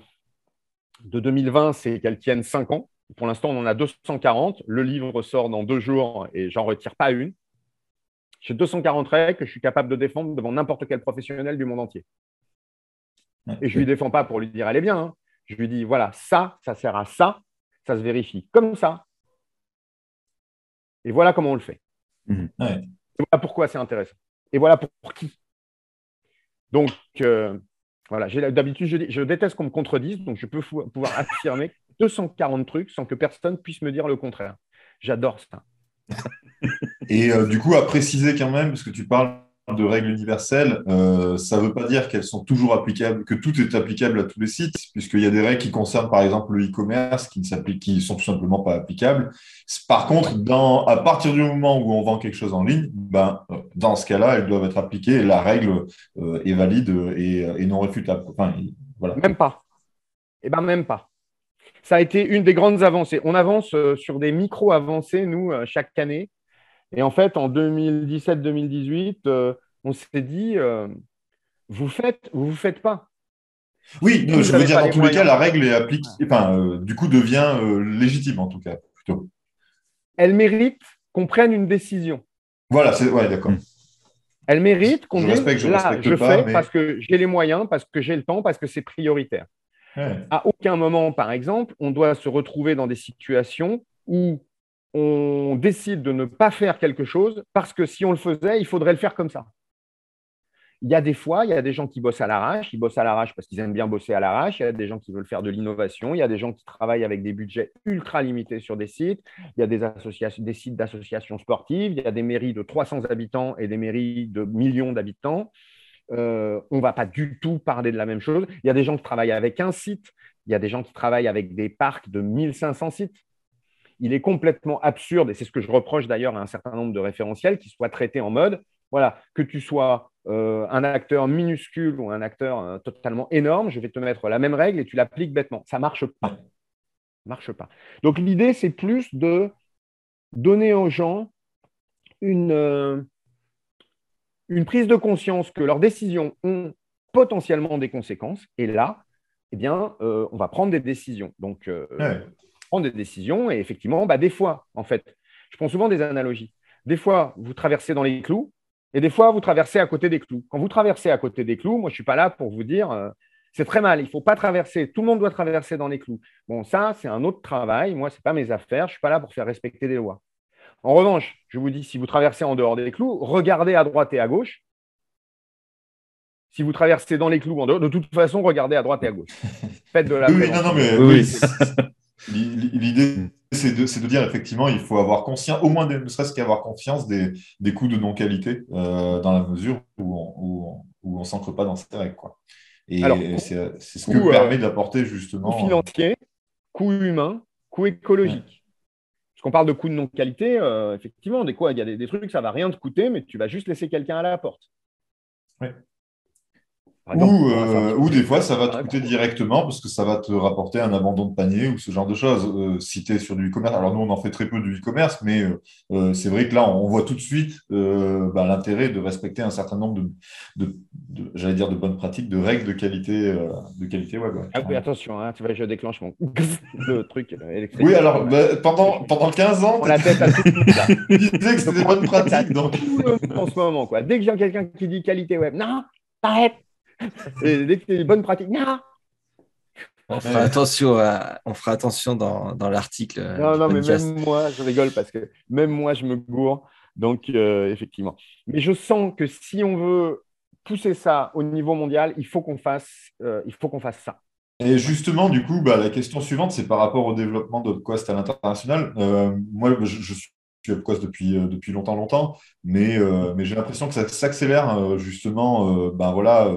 C: de 2020, c'est qu'elles tiennent 5 ans. Pour l'instant, on en a 240. Le livre sort dans deux jours et j'en retire pas une. J'ai 240 règles que je suis capable de défendre devant n'importe quel professionnel du monde entier. Et je ne lui défends pas pour lui dire elle est bien. Hein. Je lui dis voilà, ça, ça sert à ça, ça se vérifie comme ça. Et voilà comment on le fait.
B: Mmh.
C: Et voilà pourquoi c'est intéressant. Et voilà pour, qui. Donc, euh, voilà, d'habitude, je, je, déteste qu'on me contredise, donc je peux pouvoir affirmer 240 trucs sans que personne puisse me dire le contraire. J'adore ça.
B: Et euh, du coup, à préciser quand même, parce que tu parles de règles universelles, euh, ça ne veut pas dire qu'elles sont toujours applicables, que tout est applicable à tous les sites, puisqu'il y a des règles qui concernent par exemple le e-commerce qui ne sont tout simplement pas applicables. Par contre, à partir du moment où on vend quelque chose en ligne, ben, euh, dans ce cas-là, elles doivent être appliquées et la règle euh, est valide et, non réfutable.
C: Même pas. Eh ben même pas. Ça a été une des grandes avancées. On avance sur des micro-avancées, nous, chaque année. Et en fait, en 2017-2018, euh, on s'est dit, euh, vous faites, vous vous faites pas?
B: Oui, je veux dire, dans tous les cas, la règle est appliquée, enfin, euh, du coup, devient légitime, en tout cas, plutôt.
C: Elle mérite qu'on prenne une décision.
B: Voilà, c'est ouais, d'accord.
C: Elle mérite qu'on dise, je là, je fais parce que j'ai les moyens, parce que j'ai le temps, parce que c'est prioritaire. À aucun moment, par exemple, on doit se retrouver dans des situations où on décide de ne pas faire quelque chose parce que si on le faisait, il faudrait le faire comme ça. Il y a des fois, il y a des gens qui bossent à l'arrache, ils bossent à l'arrache parce qu'ils aiment bien bosser à l'arrache, il y a des gens qui veulent faire de l'innovation, il y a des gens qui travaillent avec des budgets ultra limités sur des sites, il y a des, sites d'associations sportives, il y a des mairies de 300 habitants et des mairies de millions d'habitants. Euh, on ne va pas du tout parler de la même chose. Il y a des gens qui travaillent avec un site, il y a des gens qui travaillent avec des parcs de 1500 sites il est complètement absurde, et c'est ce que je reproche d'ailleurs à un certain nombre de référentiels, qui soient traités en mode, voilà, que tu sois euh, un acteur minuscule ou un acteur euh, totalement énorme, je vais te mettre la même règle et tu l'appliques bêtement. Ça ne marche pas. marche pas. Donc l'idée, c'est plus de donner aux gens une, euh, une prise de conscience que leurs décisions ont potentiellement des conséquences. Et là, eh bien, on va prendre des décisions. Donc, prendre des décisions. Et effectivement, bah, des fois, en fait, je prends souvent des analogies. Des fois, vous traversez dans les clous et des fois, vous traversez à côté des clous. Quand vous traversez à côté des clous, moi, je ne suis pas là pour vous dire euh, c'est très mal, il ne faut pas traverser. Tout le monde doit traverser dans les clous. Bon, ça, c'est un autre travail. Moi, ce n'est pas mes affaires. Je ne suis pas là pour faire respecter des lois. En revanche, je vous dis, si vous traversez en dehors des clous, regardez à droite et à gauche. Si vous traversez dans les clous, en dehors, de toute façon, regardez à droite et à gauche. Faites de la.
B: Oui, non, non, mais oui. L'idée, c'est de, dire effectivement, il faut avoir conscience, au moins ne serait-ce qu'avoir confiance des, des coûts de non-qualité euh, dans la mesure où on où, s'ancre pas dans ces règles. Quoi. Et c'est ce que euh, permet d'apporter justement.
C: Coût financier, coût humain, coût écologique. Parce qu'on parle de coûts de non-qualité, euh, effectivement, des quoi, il y a des, des, trucs, ça va rien te coûter, mais tu vas juste laisser quelqu'un à la porte.
B: Euh, ou, des fois, ça va te coûter directement parce que ça va te rapporter un abandon de panier ou ce genre de choses. Euh, si tu es sur du e-commerce, alors nous, on en fait très peu du e-commerce, mais euh, c'est vrai que là, on voit tout de suite bah, l'intérêt de respecter un certain nombre de, j'allais dire, de bonnes pratiques, de règles de qualité, de qualité web.
C: ah oui, attention, hein, tu vois, je déclenche mon le truc
B: Oui, alors, bah, pendant, pendant 15 ans, tu disais que c'était des bonnes pratiques. Donc...
C: en ce moment, quoi. Dès que j'ai quelqu'un qui dit qualité web, non, arrête dès que bonne pratique,
A: on fera attention, on fera attention dans, dans l'article.
C: Non, non, mais même moi, je rigole parce que même moi, je me gourre. Donc, effectivement. Mais je sens que si on veut pousser ça au niveau mondial, il faut qu'on fasse, il faut qu'on fasse ça.
B: Et justement, du coup, bah, la question suivante, c'est par rapport au développement d'UpQuest à l'international. moi, je, suis Depuis, depuis longtemps, longtemps, mais, mais j'ai l'impression que ça s'accélère justement. ben voilà,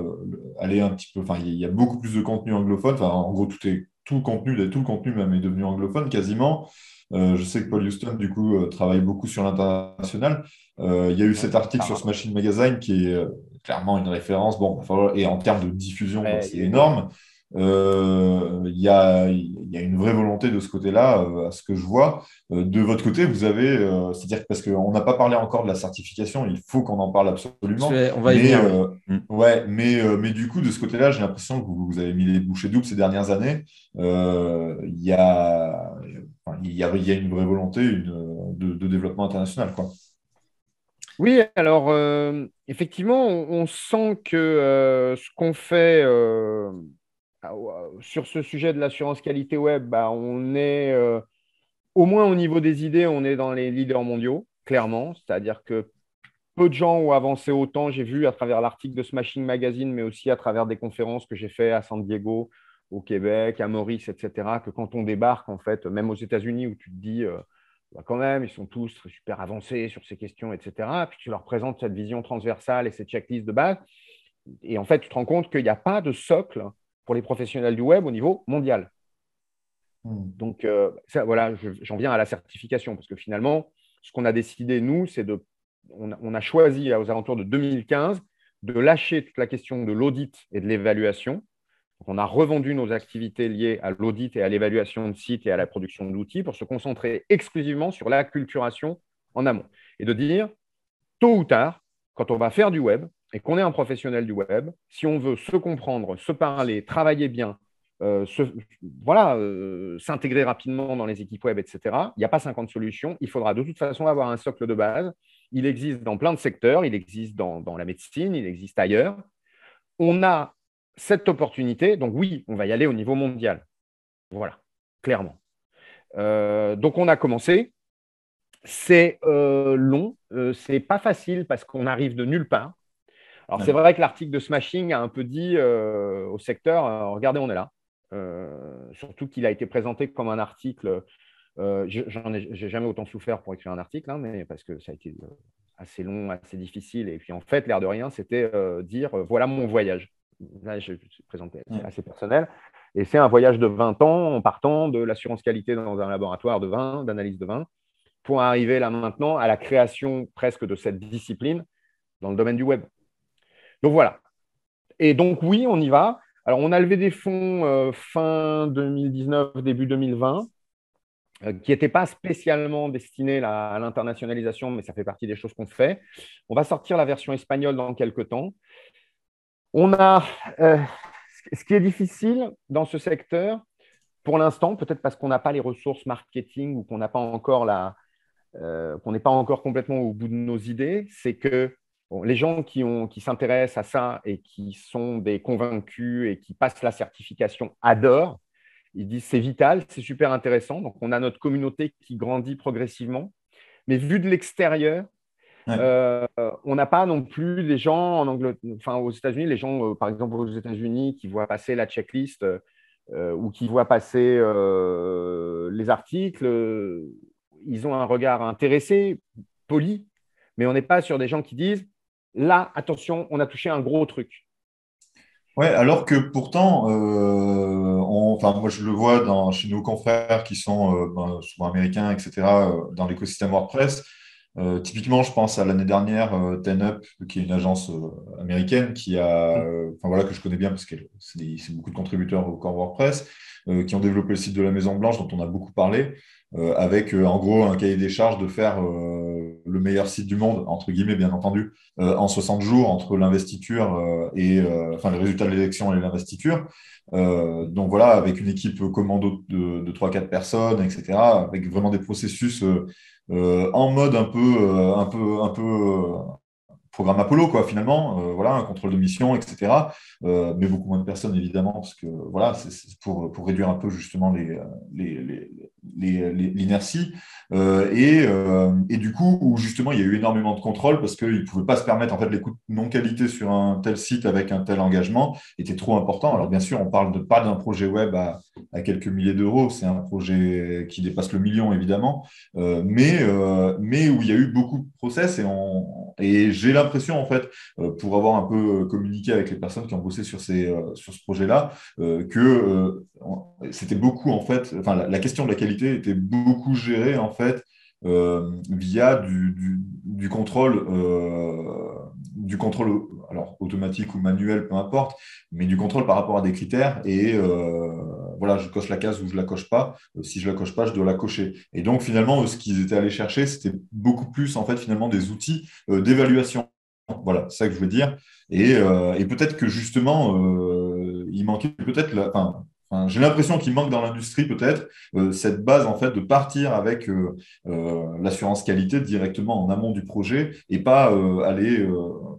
B: aller un petit peu. Enfin, il y a beaucoup plus de contenu anglophone. Enfin, en gros, tout est tout le contenu, tout le contenu même est devenu anglophone quasiment. Euh, je sais que Paul Houston, du coup, euh, travaille beaucoup sur l'international. Euh, il y a eu cet article sur Smashing Magazine qui est clairement une référence. Bon, et en termes de diffusion, c'est énorme. Il y, a, une vraie volonté de ce côté-là, à ce que je vois. de votre côté, vous avez, c'est-à-dire parce qu'on n'a pas parlé encore de la certification, il faut qu'on en parle absolument.
A: On va y
B: mais, mm. ouais, mais, mais du coup, de ce côté-là, j'ai l'impression que vous, vous, avez mis les bouchées doubles ces dernières années. Il y a il, y a, une vraie volonté de, développement international. Quoi.
C: Oui, alors euh, effectivement, on, sent que euh, ce qu'on fait euh, sur ce sujet de l'assurance qualité web, bah, on est au moins au niveau des idées, on est dans les leaders mondiaux, clairement. C'est-à-dire que peu de gens ont avancé autant. J'ai vu à travers l'article de Smashing Magazine, mais aussi à travers des conférences que j'ai fait à San Diego, au Québec, à Maurice, etc., que quand on débarque, en fait, même aux États-Unis, où tu te dis, euh, bah, quand même, ils sont tous super avancés sur ces questions, etc., puis tu leur présentes cette vision transversale et cette checklist de base, et en fait, tu te rends compte qu'il n'y a pas de socle pour les professionnels du web au niveau mondial. Hmm. Donc, euh, voilà, j'en viens à la certification, parce que finalement, ce qu'on a décidé, nous, c'est de. On a, on a choisi aux alentours de 2015 de lâcher toute la question de l'audit et de l'évaluation on a revendu nos activités liées à l'audit et à l'évaluation de sites et à la production d'outils pour se concentrer exclusivement sur l'acculturation en amont. Et de dire, tôt ou tard, quand on va faire du web et qu'on est un professionnel du web, si on veut se comprendre, se parler, travailler bien, euh, voilà, euh, s'intégrer rapidement dans les équipes web, etc., il n'y a pas 50 solutions. Il faudra de toute façon avoir un socle de base. Il existe dans plein de secteurs, il existe dans la médecine, il existe ailleurs. On a cette opportunité, donc oui, on va y aller au niveau mondial. Voilà, clairement. Euh, donc on a commencé. C'est long, c'est pas facile parce qu'on arrive de nulle part. Alors c'est vrai que l'article de Smashing a un peu dit au secteur, regardez, on est là. surtout qu'il a été présenté comme un article. J'en ai, jamais autant souffert pour écrire un article, hein, mais parce que ça a été assez long, assez difficile. Et puis en fait, l'air de rien, c'était dire voilà mon voyage là, je, suis présenté assez personnel. Et c'est un voyage de 20 ans en partant de l'assurance qualité dans un laboratoire de vin, d'analyse de vin, pour arriver là maintenant à la création presque de cette discipline dans le domaine du web. Donc voilà. Et donc oui, on y va. Alors on a levé des fonds euh, fin 2019, début 2020, euh, qui n'étaient pas spécialement destinés à l'internationalisation, mais ça fait partie des choses qu'on fait. On va sortir la version espagnole dans quelques temps. On a euh, ce qui est difficile dans ce secteur, pour l'instant, peut-être parce qu'on n'a pas les ressources marketing ou qu'on n'a pas encore la, qu'on n'est pas encore complètement au bout de nos idées, c'est que les gens qui, ont, qui s'intéressent à ça et qui sont des convaincus et qui passent la certification adorent. Ils disent c'est vital, c'est super intéressant. Donc on a notre communauté qui grandit progressivement. Mais vu de l'extérieur, euh, on n'a pas non plus les gens en Angleterre, enfin aux États-Unis, les gens, euh, par exemple aux États-Unis, qui voient passer la checklist euh, ou qui voient passer les articles, ils ont un regard intéressé, poli, mais on n'est pas sur des gens qui disent là, attention, on a touché un gros truc.
B: Ouais, alors que pourtant, enfin, moi je le vois chez nos confrères qui sont ben, souvent américains, etc., dans l'écosystème WordPress, euh, typiquement, je pense à l'année dernière, euh, TenUp, qui est une agence euh, américaine qui a, enfin voilà, que je connais bien parce que c'est beaucoup de contributeurs au corps WordPress, qui ont développé le site de la Maison Blanche dont on a beaucoup parlé, avec en gros un cahier des charges de faire le meilleur site du monde, entre guillemets, bien entendu, en 60 jours entre l'investiture et enfin les résultats de l'élection et l'investiture. donc voilà, avec une équipe commando de, de 3-4 personnes, etc., avec vraiment des processus en mode un peu, euh, un peu, un peu euh, programme Apollo, quoi, finalement, voilà, un contrôle de mission, etc. mais beaucoup moins de personnes, évidemment, parce que voilà, c'est pour, pour réduire un peu justement les, les, l'inertie. Euh, et, euh, et, du coup, où justement, il y a eu énormément de contrôle parce qu'ils ne pouvaient pas se permettre, en fait, les coûts de non-qualité sur un tel site avec un tel engagement étaient trop importants. Alors, bien sûr, on parle de, pas d'un projet web à, quelques milliers d'euros, c'est un projet qui dépasse le million, évidemment, euh, mais, euh, mais où il y a eu beaucoup de process et, et j'ai l'impression, en fait, pour avoir un peu communiqué avec les personnes qui ont bossé sur, ces, sur ce projet-là, que c'était beaucoup, en fait, enfin, la, question de la qualité était beaucoup gérée, en fait, euh, via du, du, contrôle, euh, du contrôle alors automatique ou manuel, peu importe, mais du contrôle par rapport à des critères. Et euh, voilà, je coche la case ou je la coche pas. Si je la coche pas, je dois la cocher. Et donc finalement, ce qu'ils étaient allés chercher, c'était beaucoup plus en fait finalement des outils d'évaluation. Voilà, ça que je veux dire. Et, et peut-être que justement, il manquait peut-être, enfin, j'ai l'impression qu'il manque dans l'industrie peut-être euh, cette base en fait de partir avec euh, euh, l'assurance qualité directement en amont du projet et pas aller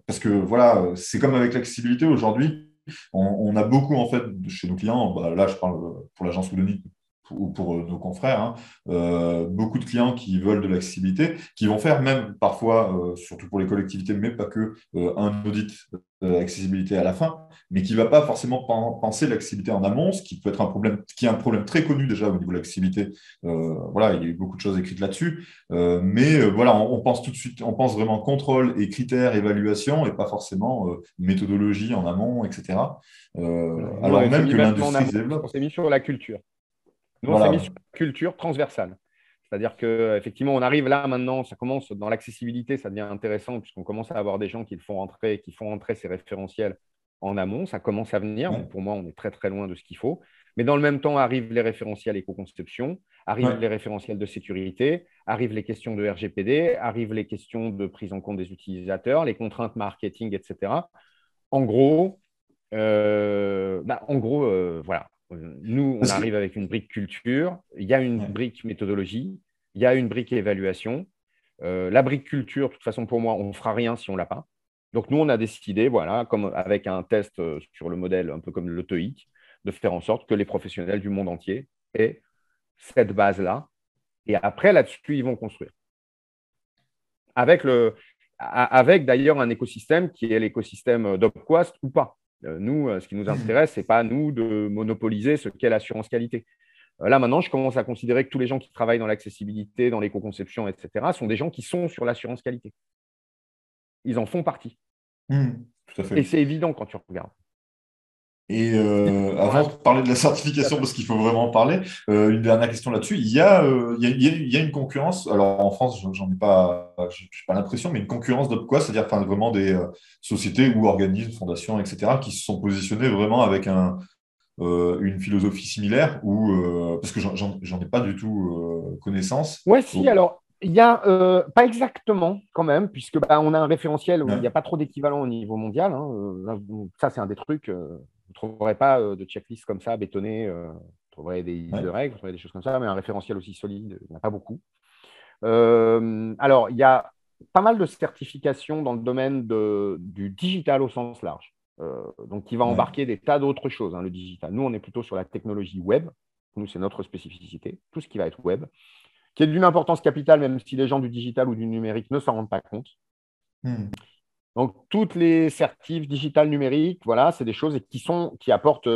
B: parce que voilà c'est comme avec l'accessibilité aujourd'hui. On, a beaucoup en fait chez nos clients. Bah, là je parle pour l'agence Oudonique ou pour nos confrères, hein, beaucoup de clients qui veulent de l'accessibilité, qui vont faire même parfois, surtout pour les collectivités, mais pas que, un audit accessibilité à la fin, mais qui ne va pas forcément penser l'accessibilité en amont, ce qui peut être un problème, qui est un problème très connu déjà au niveau de l'accessibilité. Euh, voilà, il y a eu beaucoup de choses écrites là-dessus, euh, mais euh, voilà, on, pense tout de suite, on pense vraiment contrôle et critères, évaluation, et pas forcément méthodologie en amont, etc. alors même que l'industrie
C: développe. On s'est mis sur la culture. Nous, on s'est mis sur la culture transversale. C'est-à-dire qu'effectivement, on arrive là maintenant, ça commence dans l'accessibilité, ça devient intéressant puisqu'on commence à avoir des gens qui le font entrer, qui font entrer ces référentiels en amont. Ça commence à venir. Pour moi, on est très très loin de ce qu'il faut. Mais dans le même temps, arrivent les référentiels éco-conception, arrivent les référentiels de sécurité, arrivent les questions de RGPD, arrivent les questions de prise en compte des utilisateurs, les contraintes marketing, etc. En gros, euh, bah, en gros, euh, voilà, nous, on arrive avec une brique culture, il y a une brique méthodologie, il y a une brique évaluation. Euh, la brique culture, de toute façon, pour moi, on ne fera rien si on ne l'a pas. Donc, nous, on a décidé, voilà, comme avec un test euh, sur le modèle un peu comme le TOEIC, de faire en sorte que les professionnels du monde entier aient cette base-là. Et après, là-dessus, ils vont construire. Avec, avec d'ailleurs un écosystème qui est l'écosystème d'Opquast ou pas. Euh, nous, euh, ce qui nous intéresse, ce n'est pas nous de monopoliser ce qu'est l'assurance qualité. Euh, là, maintenant, je commence à considérer que tous les gens qui travaillent dans l'accessibilité, dans l'éco-conception, etc., sont des gens qui sont sur l'assurance qualité. Ils en font partie.
B: Mmh,
C: Et c'est évident quand tu regardes.
B: Et euh, avant de parler de la certification, parce qu'il faut vraiment en parler, euh, une dernière question là-dessus. Il, y a, euh, il, y a, une concurrence, alors en France, j'en ai pas, pas l'impression, mais une concurrence de quoi? C'est-à-dire enfin, vraiment des sociétés ou organismes, fondations, etc., qui se sont positionnés vraiment avec un, une philosophie similaire, ou parce que j'en ai pas du tout connaissance.
C: Ouais, si, alors il y a pas exactement quand même, puisque bah, on a un référentiel où il n'y a pas trop d'équivalent au niveau mondial. Hein, ça, c'est un des trucs ne trouverez pas euh, de checklist comme ça bétonné. Euh, vous trouverez des de règles, vous trouverez des choses comme ça, mais un référentiel aussi solide, il n'y en a pas beaucoup. Euh, alors, il y a pas mal de certifications dans le domaine du digital au sens large. donc, qui va embarquer des tas d'autres choses, hein, le digital. Nous, on est plutôt sur la technologie web. Nous, c'est notre spécificité, tout ce qui va être web, qui est d'une importance capitale, même si les gens du digital ou du numérique ne s'en rendent pas compte. Hmm. Donc, toutes les certifs digital numériques, voilà, c'est des choses qui, sont, qui apportent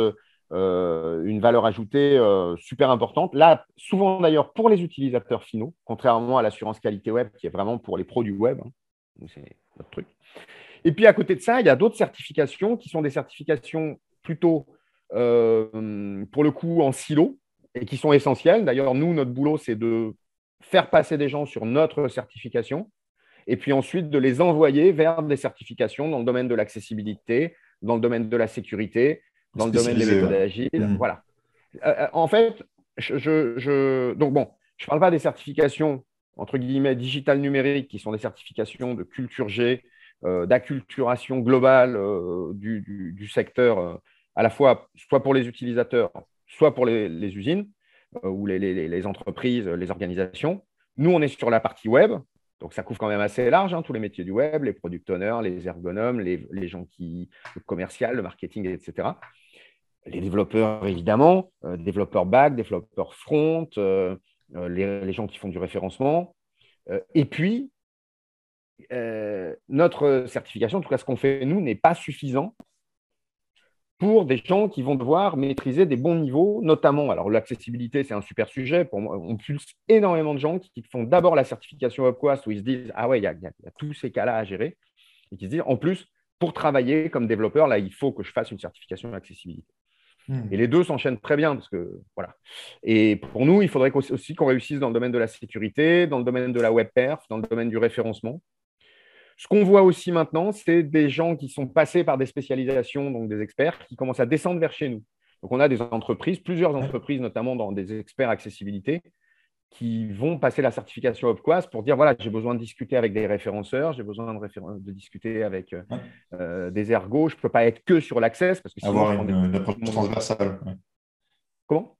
C: euh, une valeur ajoutée euh, super importante. Là, souvent d'ailleurs pour les utilisateurs finaux, contrairement à l'assurance qualité web qui est vraiment pour les produits web. Hein. c'est notre truc. Et puis à côté de ça, il y a d'autres certifications qui sont des certifications plutôt euh, pour le coup en silo et qui sont essentielles. D'ailleurs, nous, notre boulot, c'est de faire passer des gens sur notre certification et puis ensuite de les envoyer vers des certifications dans le domaine de l'accessibilité, dans le domaine de la sécurité, dans le domaine des méthodes agiles. Mmh. Voilà. Euh, euh, en fait, je, donc bon, je ne parle pas des certifications entre guillemets digitales numériques qui sont des certifications de culture G, euh, d'acculturation globale du, secteur, à la fois soit pour les utilisateurs, soit pour les, usines ou les, les, entreprises, les organisations. Nous, on est sur la partie web, donc, ça couvre quand même assez large, hein, tous les métiers du web, les product owners, les ergonomes, les, gens qui, le commercial, le marketing, etc. Les développeurs, évidemment, euh, développeurs back, développeurs front, euh, les, gens qui font du référencement. et puis, notre certification, en tout cas ce qu'on fait nous, n'est pas suffisant pour des gens qui vont devoir maîtriser des bons niveaux, notamment, alors l'accessibilité, c'est un super sujet. Pour moi, on pulse énormément de gens qui font d'abord la certification UpQuest où ils se disent Ah ouais, il y, a tous ces cas-là à gérer. Et qui se disent En plus, pour travailler comme développeur, là, il faut que je fasse une certification d'accessibilité. Hmm. Et les deux s'enchaînent très bien parce que voilà. Et pour nous, il faudrait aussi qu'on réussisse dans le domaine de la sécurité, dans le domaine de la web perf, dans le domaine du référencement. Ce qu'on voit aussi maintenant, c'est des gens qui sont passés par des spécialisations, donc des experts, qui commencent à descendre vers chez nous. Donc, on a des entreprises, plusieurs entreprises, notamment dans des experts accessibilité, qui vont passer la certification OpQuas pour dire voilà, j'ai besoin de discuter avec des référenceurs, j'ai besoin de, de, discuter avec euh, euh, des ergots, je ne peux pas être que sur l'access parce que
B: sinon, avoir une, approche transversale.
C: Comment?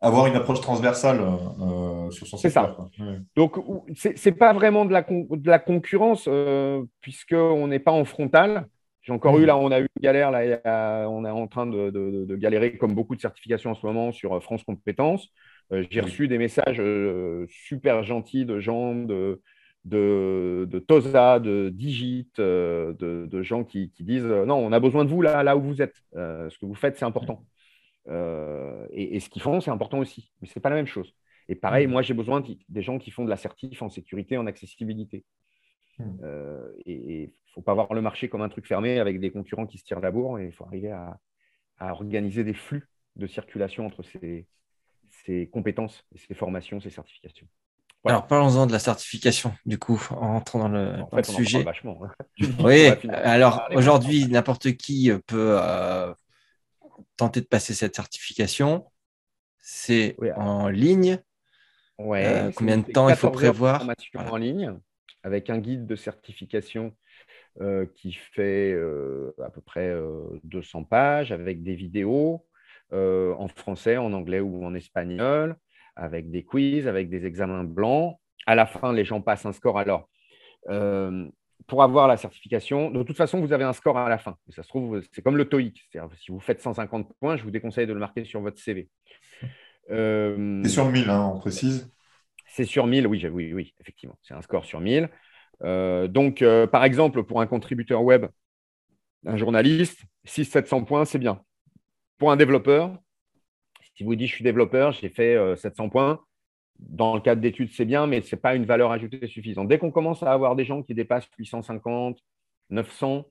B: Avoir une approche transversale euh, sur son secteur.
C: C'est ça. Donc, ce n'est pas vraiment de la, de la concurrence, euh, puisqu'on n'est pas en frontal. J'ai encore eu, là, on a eu une galère, là, on est en train de, de, galérer, comme beaucoup de certifications en ce moment, sur euh, France Compétences. J'ai reçu des messages super gentils de gens de, de, de TOSA, de Digit, de, gens qui, qui, disent Non, on a besoin de vous là, là où vous êtes. ce que vous faites, c'est important. Euh, et, ce qu'ils font, c'est important aussi, mais ce n'est pas la même chose. Et pareil, mmh. moi, j'ai besoin des gens qui font de l'assertif en sécurité, en accessibilité. Mmh. Euh, et il ne faut pas voir le marché comme un truc fermé avec des concurrents qui se tirent la bourre. Il faut arriver à, organiser des flux de circulation entre ces, compétences, et ces formations, ces certifications.
A: Alors, parlons-en de la certification, du coup, en entrant dans le,
C: en fait,
A: sujet.
C: Vachement, hein.
A: Oui, alors aujourd'hui, n'importe qui peut euh, tenter de passer cette certification. C'est en ligne.
C: Ouais, euh,
A: combien de temps il faut prévoir
C: En ligne, avec un guide de certification euh, qui fait euh, à peu près 200 pages, avec des vidéos en français, en anglais ou en espagnol, avec des quiz, avec des examens blancs. À la fin, les gens passent un score. Alors, pour avoir la certification, de toute façon, vous avez un score à la fin. ça se trouve, c'est comme le TOEIC. Si vous faites 150 points, je vous déconseille de le marquer sur votre CV.
B: Euh, c'est sur 1000, hein, on précise.
C: C'est sur 1000, oui, oui, oui, effectivement. C'est un score sur 1000. Euh, donc, euh, par exemple, pour un contributeur web, un journaliste, 600-700 points, c'est bien. Pour un développeur, si vous dites je suis développeur, j'ai fait 700 points, dans le cadre d'études, c'est bien, mais ce n'est pas une valeur ajoutée suffisante. Dès qu'on commence à avoir des gens qui dépassent 850, 900,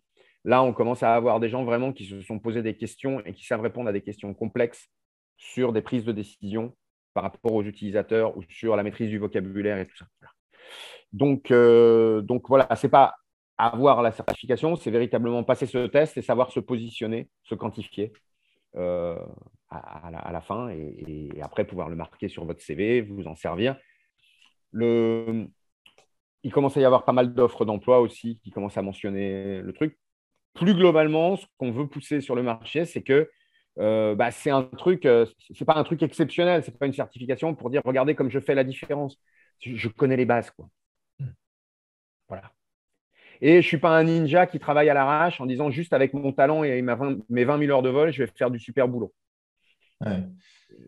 C: là, on commence à avoir des gens vraiment qui se sont posés des questions et qui savent répondre à des questions complexes sur des prises de décision par rapport aux utilisateurs ou sur la maîtrise du vocabulaire et tout ça. Donc, euh, donc voilà, ce n'est pas avoir la certification, c'est véritablement passer ce test et savoir se positionner, se quantifier. Euh, à, la, fin et, après pouvoir le marquer sur votre CV, vous en servir. Le... Il commence à y avoir pas mal d'offres d'emploi aussi qui commencent à mentionner le truc. Plus globalement, ce qu'on veut pousser sur le marché, c'est que euh, bah, c'est un truc, euh, c'est pas un truc exceptionnel, c'est pas une certification pour dire regardez comme je fais la différence. Je, connais les bases, quoi. Hmm. Voilà. Et je ne suis pas un ninja qui travaille à l'arrache en disant juste avec mon talent et mes 20 000 heures de vol, je vais faire du super boulot.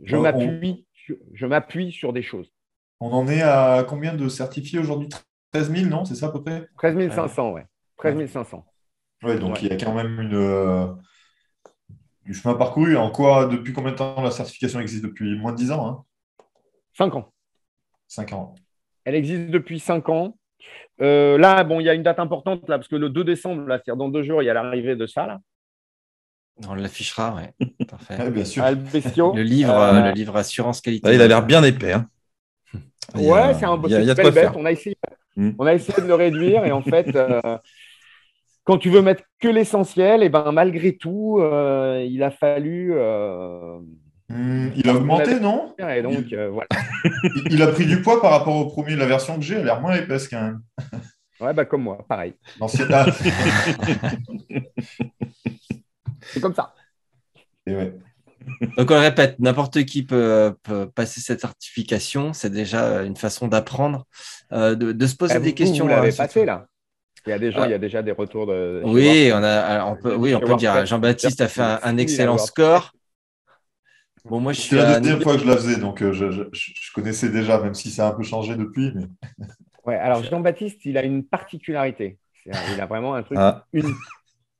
C: Je m'appuie je m'appuie sur des choses.
B: On en est à combien de certifiés aujourd'hui? 13 000, non? C'est ça à peu près?
C: 13 500, ouais. 13 500.
B: Ouais, donc il y a quand même une, euh, du chemin parcouru. En quoi, depuis combien de temps la certification existe? Depuis moins de 10 ans hein?
C: 5 ans.
B: 5 ans.
C: Elle existe depuis 5 ans. Euh, là, bon, il y a une date importante, là, parce que le 2 décembre, là, c'est-à-dire dans deux jours, il y a l'arrivée de ça. Là.
A: On l'affichera, oui.
B: Parfait. bien sûr.
A: Le livre, euh, le livre assurance qualité.
D: Ah, il a l'air bien épais. Hein.
C: Ouais, c'est un
D: il belle bête.
C: On a, essayé, hmm. on a essayé de le réduire et en fait, euh, quand tu veux mettre que l'essentiel, et eh ben malgré tout, euh, il a fallu.
B: Hmm, il a augmenté, non?
C: et donc,
B: il...
C: Voilà.
B: il a pris du poids par rapport au premier, la version que j'ai, elle a l'air moins épaisse quand même.
C: Ouais, bah comme moi, pareil.
B: L'ancienne.
C: C'est comme ça.
A: Donc on le répète, n'importe qui peut, passer cette certification. C'est déjà une façon d'apprendre, euh, de, se poser
C: eh,
A: des questions.
C: Vous l'avez passé là. Il y a des gens, il y a déjà des retours de.
A: Oui, on a, on peut, oui, on peut dire. Jean-Baptiste a fait un, excellent score.
B: Bon, moi, je la deuxième fois que je la faisais, donc euh, je, je, connaissais déjà, même si ça a un peu changé depuis. Mais...
C: Ouais, alors Jean-Baptiste, il a une particularité. Il a vraiment un truc ah. unique.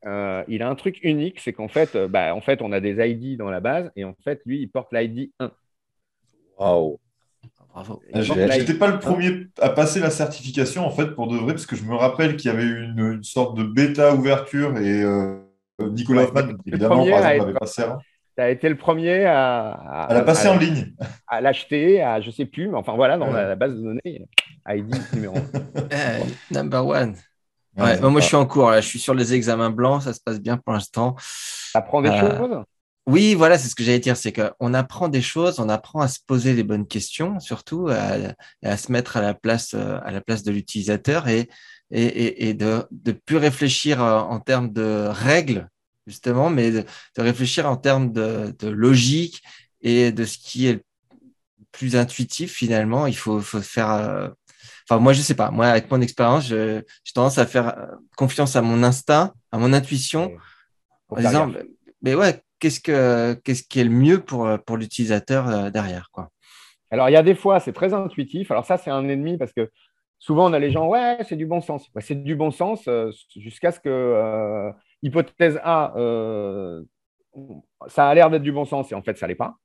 C: Euh, il a un truc unique, c'est qu'en fait, euh, bah, en fait, on a des ID dans la base, et en fait, lui, il porte l'ID 1.
B: Waouh! Bravo. J'étais pas le premier à passer la certification, en fait, pour de vrai, parce que je me rappelle qu'il y avait une, une sorte de bêta ouverture et Nicolas Hoffman, évidemment, par exemple, avait passé
C: tu as été le premier à,
B: à, la passer en ligne.
C: À l'acheter, à je sais plus, mais enfin voilà, dans la, base de données, ID numéro 1.
A: Eh, number one. Ouais, moi, je suis en cours, là. je suis sur les examens blancs, ça se passe bien pour l'instant.
C: Apprends des euh, choses?
A: Oui, voilà, c'est ce que j'allais dire, c'est qu'on apprend des choses, on apprend à se poser les bonnes questions, surtout à, à se mettre à la place, euh, à la place de l'utilisateur et, et, et, de, de plus réfléchir euh, en termes de règles justement, mais de, réfléchir en termes de, logique et de ce qui est plus intuitif finalement. Il faut, faire. Euh, enfin, moi, je sais pas. Moi, avec mon expérience, j'ai tendance à faire euh, confiance à mon instinct, à mon intuition, en disant, mais ouais, qu'est-ce que qu'est-ce qui est le mieux pour pour l'utilisateur euh, derrière, quoi.
C: Alors, il y a des fois, c'est très intuitif. Alors ça, c'est un ennemi parce que souvent, on a les gens, ouais, c'est du bon sens. c'est du bon sens jusqu'à ce que hypothèse A, euh, ça a l'air d'être du bon sens et en fait, ça ne l'est pas.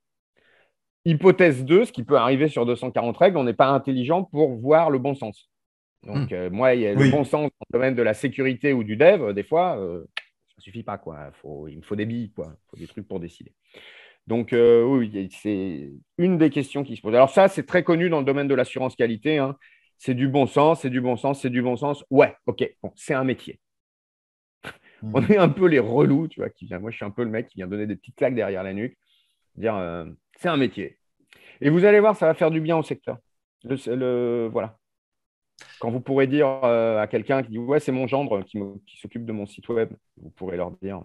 C: Hypothèse 2, ce qui peut arriver sur 240 règles, on n'est pas intelligent pour voir le bon sens. Donc, hmm. euh, moi, il y a le bon sens dans le domaine de la sécurité ou du dev, des fois, euh, ça ne suffit pas. Quoi. il me faut des billes, quoi. il faut des trucs pour décider. Donc, oui, c'est une des questions qui se posent. Alors, ça, c'est très connu dans le domaine de l'assurance qualité. Hein. C'est du bon sens, c'est du bon sens, c'est du bon sens. Ouais, ok, c'est un métier. On mm. est un peu les relous, tu vois. Qui, moi, je suis un peu le mec qui vient donner des petites claques derrière la nuque. Dire, euh, c'est un métier. Et vous allez voir, ça va faire du bien au secteur. Le, voilà. Quand vous pourrez dire euh, à quelqu'un qui dit Ouais, c'est mon gendre qui, s'occupe de mon site web, vous pourrez leur dire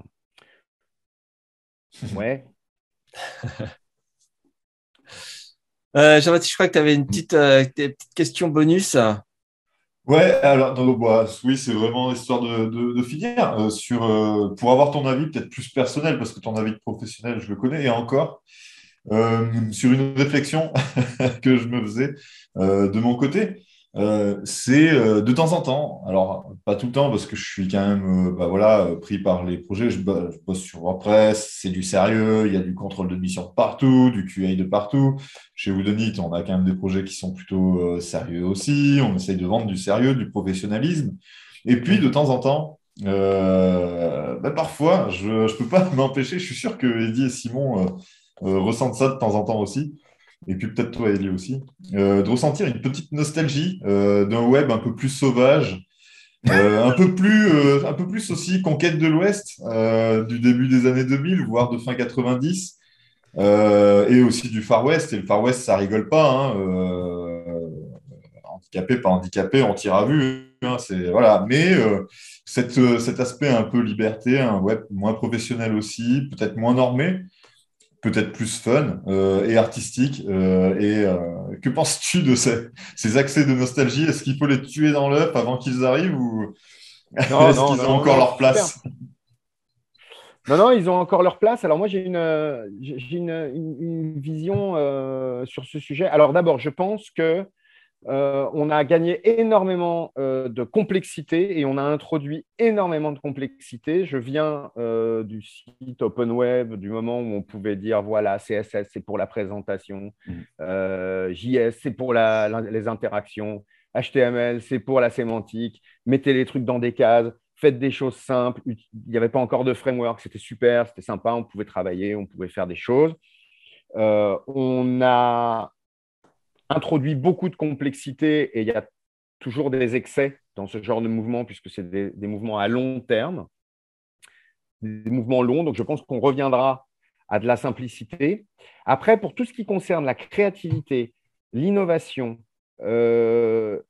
C: Ouais.
A: euh, Jean-Baptiste, je crois que tu avais une petite, euh, petite question bonus.
B: Ouais, alors dans bois, oui, c'est vraiment histoire de, de, finir euh, sur euh, pour avoir ton avis peut-être plus personnel parce que ton avis professionnel, je le connais et encore euh, sur une réflexion que je me faisais de mon côté. Euh, c'est euh, de temps en temps, alors pas tout le temps parce que je suis quand même euh, bah, voilà, pris par les projets, je, bosse sur WordPress, c'est du sérieux, il y a du contrôle de mission partout, du QA de partout. Chez Woodenit, on a quand même des projets qui sont plutôt sérieux aussi, on essaye de vendre du sérieux, du professionnalisme. Et puis de temps en temps, bah, parfois, je ne peux pas m'empêcher, je suis sûr que Eddie et Simon ressentent ça de temps en temps aussi et puis peut-être toi, Elie aussi, euh, de ressentir une petite nostalgie euh, d'un web un peu plus sauvage, euh, un, peu plus, un peu plus aussi conquête de l'Ouest du début des années 2000, voire de fin 90, et aussi du Far West. Et le Far West, ça rigole pas. Hein, handicapé, pas handicapé, on tire à vue. Hein, voilà. Mais cette, cet aspect un peu liberté, un web moins professionnel aussi, peut-être moins normé, peut-être plus fun euh, et artistique. Euh, et euh, que penses-tu de ces, ces, accès de nostalgie? Est-ce qu'il faut les tuer dans l'œuf avant qu'ils arrivent ou est-ce qu'ils ont encore leur place?
C: Non, non, ils ont encore leur place. Alors moi, j'ai une, j'ai une, une, vision sur ce sujet. Alors d'abord, je pense que euh, on a gagné énormément euh, de complexité et on a introduit énormément de complexité. Je viens euh, du site Open Web, du moment où on pouvait dire voilà, CSS c'est pour la présentation, mmh. JS c'est pour les interactions, HTML c'est pour la sémantique, mettez les trucs dans des cases, faites des choses simples. Il n'y avait pas encore de framework, c'était super, c'était sympa, on pouvait travailler, on pouvait faire des choses. on a introduit beaucoup de complexité et il y a toujours des excès dans ce genre de mouvement puisque c'est des, mouvements à long terme, des mouvements longs. Donc je pense qu'on reviendra à de la simplicité. Après, pour tout ce qui concerne la créativité, l'innovation, euh,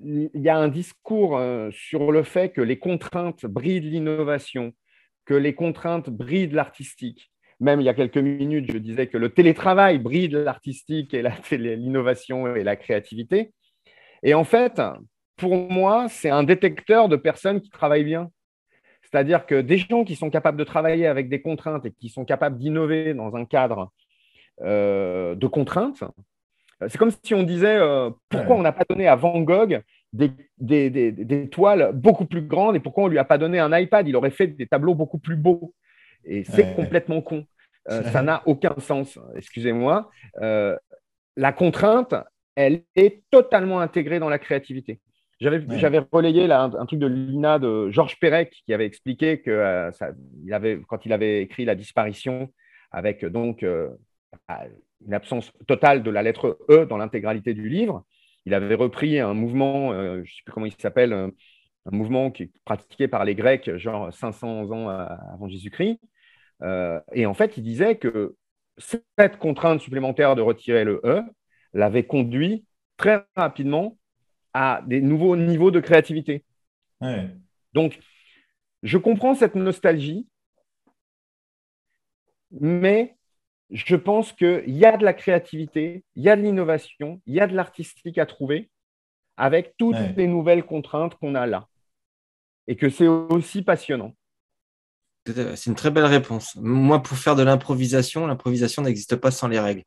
C: il y a un discours euh, sur le fait que les contraintes brident l'innovation, que les contraintes brident l'artistique. Même il y a quelques minutes, je disais que le télétravail bride l'artistique et l'innovation et la créativité. Et en fait, pour moi, c'est un détecteur de personnes qui travaillent bien. C'est-à-dire que des gens qui sont capables de travailler avec des contraintes et qui sont capables d'innover dans un cadre de contraintes. C'est comme si on disait pourquoi on n'a pas donné à Van Gogh des, des, toiles beaucoup plus grandes et pourquoi on ne lui a pas donné un iPad? Il aurait fait des tableaux beaucoup plus beaux. Et c'est complètement con. ça n'a aucun sens. Excusez-moi. la contrainte, elle est totalement intégrée dans la créativité. J'avais relayé un, truc de l'INA de Georges Perec qui avait expliqué que euh, il avait, quand il avait écrit La disparition, avec donc euh, une absence totale de la lettre E dans l'intégralité du livre, il avait repris un mouvement, euh, je ne sais plus comment il s'appelle, un mouvement qui est pratiqué par les Grecs, genre 500 ans avant Jésus-Christ. Et en fait, il disait que cette contrainte supplémentaire de retirer le E l'avait conduit très rapidement à des nouveaux niveaux de créativité. Donc, je comprends cette nostalgie, mais je pense qu'il y a de la créativité, il y a de l'innovation, il y a de l'artistique à trouver avec toutes les nouvelles contraintes qu'on a là. Et que c'est aussi passionnant.
A: C'est une très belle réponse. Moi, pour faire de l'improvisation, l'improvisation n'existe pas sans les règles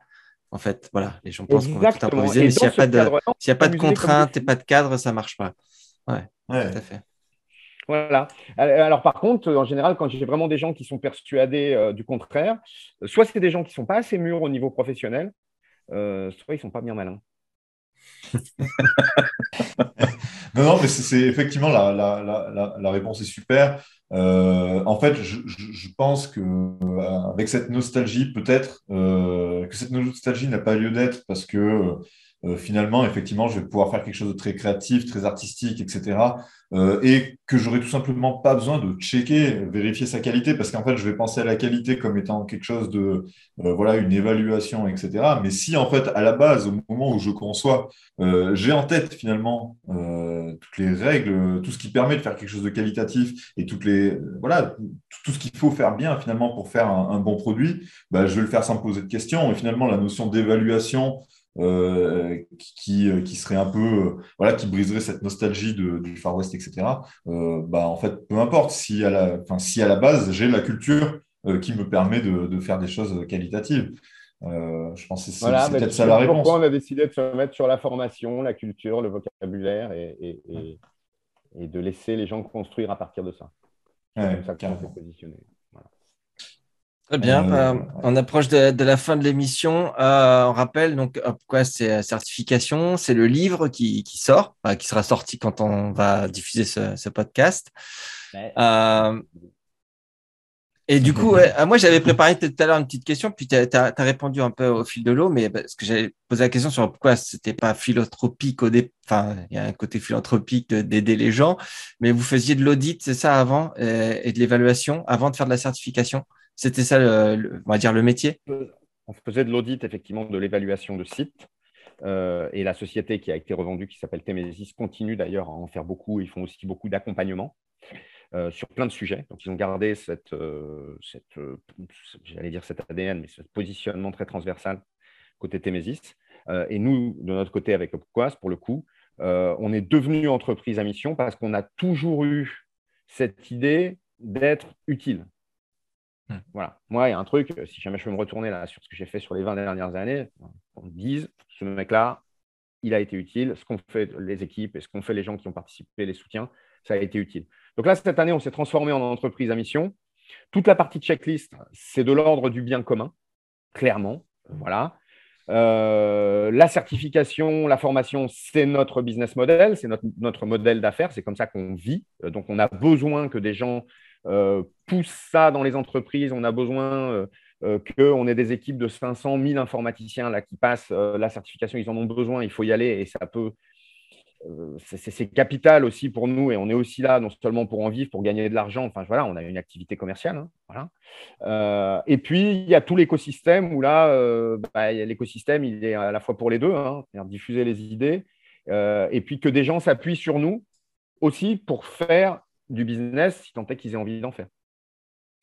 A: en fait. Voilà, les gens pensent qu'on va tout improviser, mais s'il n'y a, pas de, s'il a pas de contraintes et pas de cadre, ça ne marche pas. Ouais, tout à fait.
C: Voilà. Alors, par contre, en général, quand j'ai vraiment des gens qui sont persuadés euh, du contraire, soit c'est des gens qui ne sont pas assez mûrs au niveau professionnel, euh, soit ils ne sont pas bien malins.
B: non, non, mais c'est effectivement la, réponse est super. Euh, en fait, je, je, pense que euh, avec cette nostalgie, peut-être euh, que cette nostalgie n'a pas lieu d'être parce que euh, finalement, effectivement, je vais pouvoir faire quelque chose de très créatif, très artistique, etc. Euh, et que j'aurai tout simplement pas besoin de checker, vérifier sa qualité, parce qu'en fait, je vais penser à la qualité comme étant quelque chose de, euh, voilà, une évaluation, etc. Mais si, en fait, à la base, au moment où je conçois, j'ai en tête finalement toutes les règles, tout ce qui permet de faire quelque chose de qualitatif et toutes les, voilà, tout ce qu'il faut faire bien finalement pour faire un, bon produit, bah, je vais le faire sans me poser de questions. Et finalement, la notion d'évaluation, euh, qui, euh, qui serait un peu, euh, voilà, qui briserait cette nostalgie du Far West, etc. bah, en fait, peu importe si à la, si à la base j'ai la culture qui me permet de, de, faire des choses qualitatives. je pense que c'est peut-être ça la réponse.
C: Pourquoi on a décidé de se mettre sur la formation, la culture, le vocabulaire et, et, et, de laisser les gens construire à partir de ça.
B: Comme ça qu'on s'est
C: positionné.
A: Très bien. Euh, euh, on approche de, la fin de l'émission. Euh, on rappelle donc quoi c'est la certification, c'est le livre qui, sort, qui sera sorti quand on va diffuser ce, podcast. et du coup, moi j'avais préparé tout à l'heure une petite question, puis tu as, répondu un peu au fil de l'eau, mais parce que j'avais posé la question sur pourquoi c'était pas philanthropique au départ. Enfin, il y a un côté philanthropique d'aider les gens, mais vous faisiez de l'audit, c'est ça avant, et de l'évaluation avant de faire de la certification? C'était ça, le, va dire, le métier?
C: On faisait de l'audit, effectivement, de l'évaluation de sites. Euh, et la société qui a été revendue, qui s'appelle Temesis, continue d'ailleurs à en faire beaucoup. Ils font aussi beaucoup d'accompagnement euh, sur plein de sujets. Donc, ils ont gardé cette, euh, cet ADN, mais ce positionnement très transversal côté Temesis. et nous, de notre côté, avec Opquas, pour le coup, on est devenu entreprise à mission parce qu'on a toujours eu cette idée d'être utile. Hmm. Voilà. Moi, il y a un truc, si jamais je peux me retourner là sur ce que j'ai fait sur les 20 dernières années, on me dise, ce mec-là, il a été utile. Ce qu'ont fait les équipes et ce qu'ont fait les gens qui ont participé, les soutiens, ça a été utile. Donc là, cette année, on s'est transformé en entreprise à mission. Toute la partie checklist, c'est de l'ordre du bien commun, clairement. Voilà. Euh, la certification, la formation, c'est notre business model, c'est notre, notre modèle d'affaires, c'est comme ça qu'on vit. Euh, donc, on a besoin que des gens euh, pousse ça dans les entreprises. On a besoin euh, euh, qu'on ait des équipes de 500, 1000 informaticiens qui passent la certification. Ils en ont besoin, il faut y aller et ça peut. c'est capital aussi pour nous et on est aussi là non seulement pour en vivre, pour gagner de l'argent. Enfin voilà, on a une activité commerciale. Hein, et puis il y a tout l'écosystème où là, bah, l'écosystème il est à la fois pour les deux, hein, diffuser les idées, et puis que des gens s'appuient sur nous aussi pour faire du business, si tant est qu'ils aient envie d'en faire.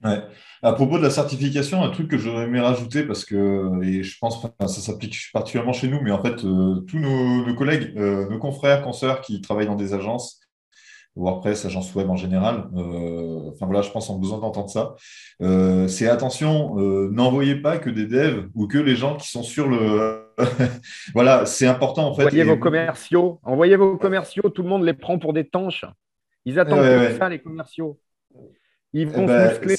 B: Ouais. À propos de la certification, un truc que j'aurais aimé rajouter, parce que, et je pense que ça s'applique particulièrement chez nous, mais en fait, euh, tous nos, collègues, euh, nos confrères, consoeurs qui travaillent dans des agences, WordPress, agence web en général. enfin voilà, je pense qu'on a besoin d'entendre ça. c'est attention, n'envoyez pas que des devs ou que les gens qui sont sur le. voilà, c'est important en fait.
C: Envoyez vos commerciaux, envoyez vos commerciaux, tout le monde les prend pour des tanches. Ils attendent ça, les commerciaux. Ils vont eh ben, muscler,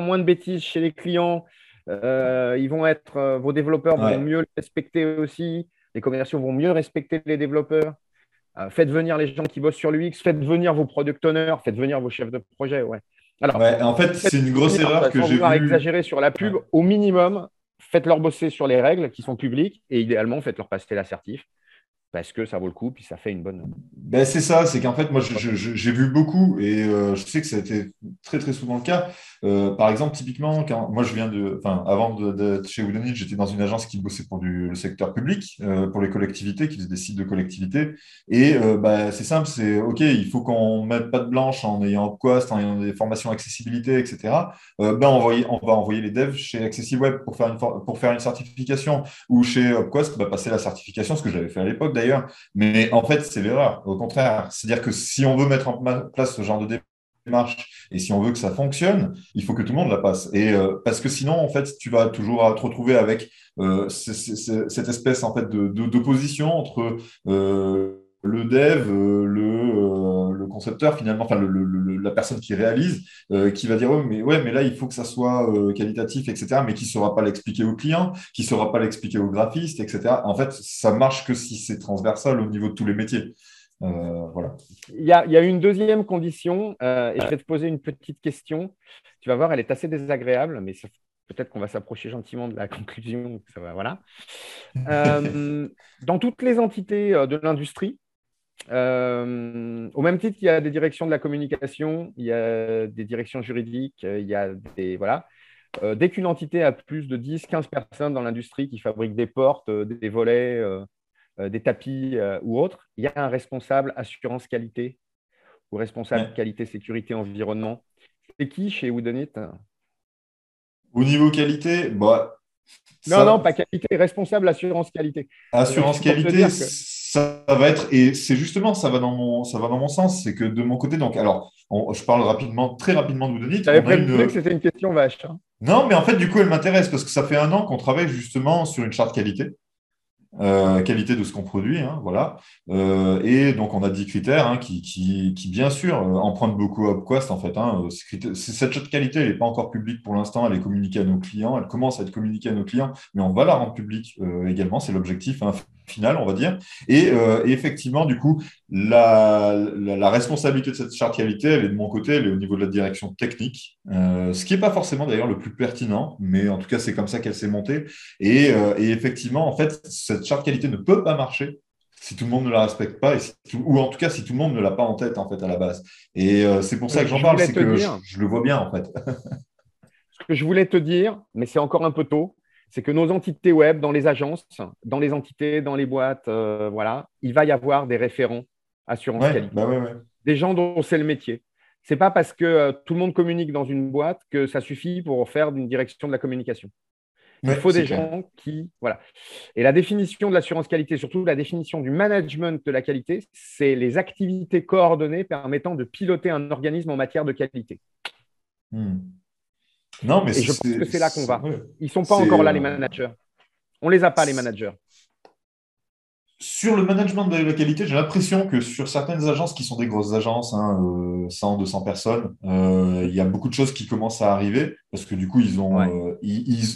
C: moins de bêtises chez les clients. Euh, ils vont être, euh, vos développeurs vont mieux les respecter aussi. Les commerciaux vont mieux respecter les développeurs. Euh, faites venir les gens qui bossent sur l'UX, faites venir vos product owners, faites venir vos chefs de projet. Ouais.
B: Alors, en fait, c'est une grosse erreur que j'ai.
C: exagérer sur la pub, au minimum, faites-leur bosser sur les règles qui sont publiques et idéalement, faites-leur passer l'assertif parce que ça vaut le coup, puis ça fait une bonne.
B: Ben, c'est ça, c'est qu'en fait, moi, j'ai vu beaucoup et je sais que ça a été très, très souvent le cas. Euh, par exemple, typiquement, quand moi je viens de, enfin, avant d'être chez Woodenit, j'étais dans une agence qui bossait pour du, le secteur public, euh, pour les collectivités, qui faisait des sites de collectivités. Et euh, bah, c'est simple, c'est OK, il faut qu'on mette pas de blanche en ayant Quest, en ayant des formations accessibilité, etc. ben, on, va, on va envoyer les devs chez AccessiWeb pour faire une, pour faire une certification ou chez Quest, bah, passer la certification, ce que j'avais fait à l'époque d'ailleurs. Mais en fait, c'est l'erreur. Au contraire, c'est-à-dire que si on veut mettre en place ce genre de marche. Et si on veut que ça fonctionne, il faut que tout le monde la passe. Et euh, parce que sinon, en fait, tu vas toujours te retrouver avec euh, cette espèce en fait de d'opposition entre euh, le dev, le, le, concepteur finalement, enfin le, la personne qui réalise, qui va dire ouais mais ouais mais là il faut que ça soit qualitatif etc. Mais qui saura pas l'expliquer au client, qui saura pas l'expliquer au graphiste etc. En fait, ça marche que si c'est transversal au niveau de tous les métiers.
C: Euh. Il y, a, une deuxième condition, euh, et je vais te poser une petite question. Tu vas voir, elle est assez désagréable, mais peut-être qu'on va s'approcher gentiment de la conclusion. Voilà. Euh, dans toutes les entités de l'industrie, au même titre qu'il y a des directions de la communication, il y a des directions juridiques, il y a des. Voilà. dès qu'une entité a plus de 10-15 personnes dans l'industrie qui fabriquent des portes, des volets, des tapis euh, ou autres, il y a un responsable assurance qualité ou responsable qualité sécurité environnement. C'est qui chez Woodenit?
B: Au niveau qualité, bah,
C: non, non, pas qualité, responsable assurance qualité.
B: Assurance qualité, ça va être, et c'est justement, ça va dans mon, ça va dans mon sens, c'est que de mon côté, donc, alors, je parle rapidement, très rapidement de Woodenit.
C: Tu avais prévenu que c'était une question vache. Hein.
B: Non, mais en fait, du coup, elle m'intéresse parce que ça fait un an qu'on travaille justement sur une charte qualité. Euh, qualité de ce qu'on produit, hein, voilà. Euh, et donc on a 10 critères hein, qui, qui, qui, bien sûr euh, empruntent beaucoup à UpQuest en fait. Hein, cette qualité, elle n'est pas encore publique pour l'instant, elle est communiquée à nos clients, elle commence à être communiquée à nos clients, mais on va la rendre publique également, c'est l'objectif. Hein, final, on va dire. Et, euh, effectivement, du coup, la, la, responsabilité de cette charte qualité, elle est de mon côté, elle est au niveau de la direction technique, euh, ce qui n'est pas forcément d'ailleurs le plus pertinent, mais en tout cas, c'est comme ça qu'elle s'est montée. Et, euh, et, effectivement, en fait, cette charte qualité ne peut pas marcher si tout le monde ne la respecte pas, et ou en tout cas si tout le monde ne l'a pas en tête en fait à la base. Et c'est pour ça que j'en parle, c'est que je, je, le vois bien en fait.
C: ce que je voulais te dire, mais c'est encore un peu tôt, c'est que nos entités web, dans les agences, dans les entités, dans les boîtes, euh, voilà, il va y avoir des référents assurance qualité.
B: Bah
C: des gens dont c'est le métier. Ce n'est pas parce que euh, tout le monde communique dans une boîte que ça suffit pour faire une direction de la communication. Il faut des gens qui. Voilà. Et la définition de l'assurance qualité, surtout la définition du management de la qualité, c'est les activités coordonnées permettant de piloter un organisme en matière de qualité. Hmm.
B: Non, mais
C: Et je pense que c'est là qu'on va. Ils ne sont pas encore là, les euh, managers. On ne les a pas, les managers.
B: Sur le management de la qualité, j'ai l'impression que sur certaines agences qui sont des grosses agences, hein, 100, euh, 200 personnes, euh, il y a beaucoup de choses qui commencent à arriver parce que du coup, ils ont,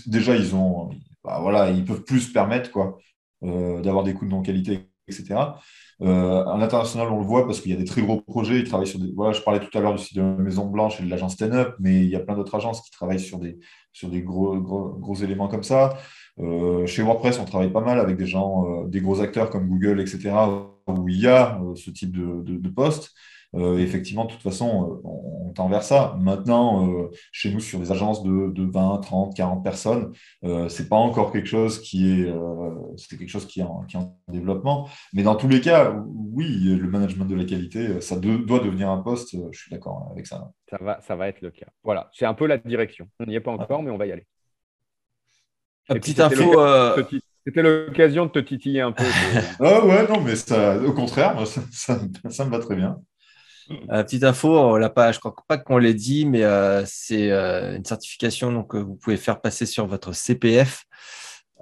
B: déjà, ils ont, bah, voilà, ils peuvent plus se permettre quoi, d'avoir des coûts de non-qualité, etc. Euh, en international, on le voit parce qu'il y a des très gros projets. Ils travaillent sur des. Je parlais tout à l'heure du site de la Maison Blanche et de l'agence Stand Up, mais il y a plein d'autres agences qui travaillent sur des, gros, éléments comme ça. Euh, chez WordPress, on travaille pas mal avec des gens, euh, des gros acteurs comme Google, etc., où il y a ce type de, de, de. Euh, effectivement, de toute façon, euh, on, tend vers ça. Maintenant, euh, chez nous, sur des agences de, 20, 30, 40 personnes, c'est pas encore quelque chose qui est, c'est quelque chose qui est, en, développement. Mais dans tous les cas, oui, le management de la qualité, ça doit devenir un poste. Je suis d'accord avec ça.
C: Ça va, ça va être le cas. Voilà, c'est un peu la direction. On n'y est pas encore, mais on va y aller.
A: petite info.
C: C'était l'occasion de te titiller un peu.
B: ah ouais, non, mais ça, au contraire, ça, ça me va très bien.
A: Petite info, on l'a pas, je crois pas qu'on l'ait dit, mais c'est une certification donc, que vous pouvez faire passer sur votre CPF.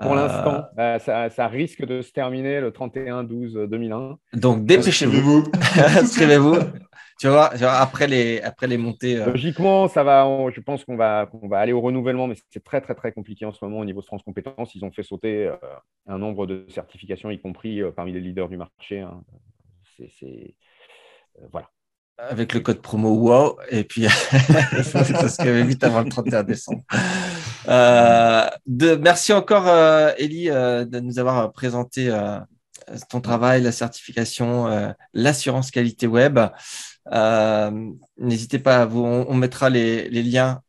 C: Pour l'instant, bah, ça, risque de se terminer le 31-12-2001.
A: Donc dépêchez-vous. Inscrivez-vous. tu vois, après les, après les montées.
C: Logiquement, ça va. je pense qu'on va, va aller au renouvellement, mais c'est très très très compliqué en ce moment au niveau de France Compétences. Ils ont fait sauter un nombre de certifications, y compris parmi les leaders du marché. Hein c'est euh, voilà.
A: Avec le code promo WOW, et puis c'est ce qu'il y avait vite avant le 31 décembre. Euh, de, merci encore, euh, Elie, de nous avoir présenté ton travail, la certification, l'assurance qualité web. N'hésitez pas, à vous, on, mettra les, liens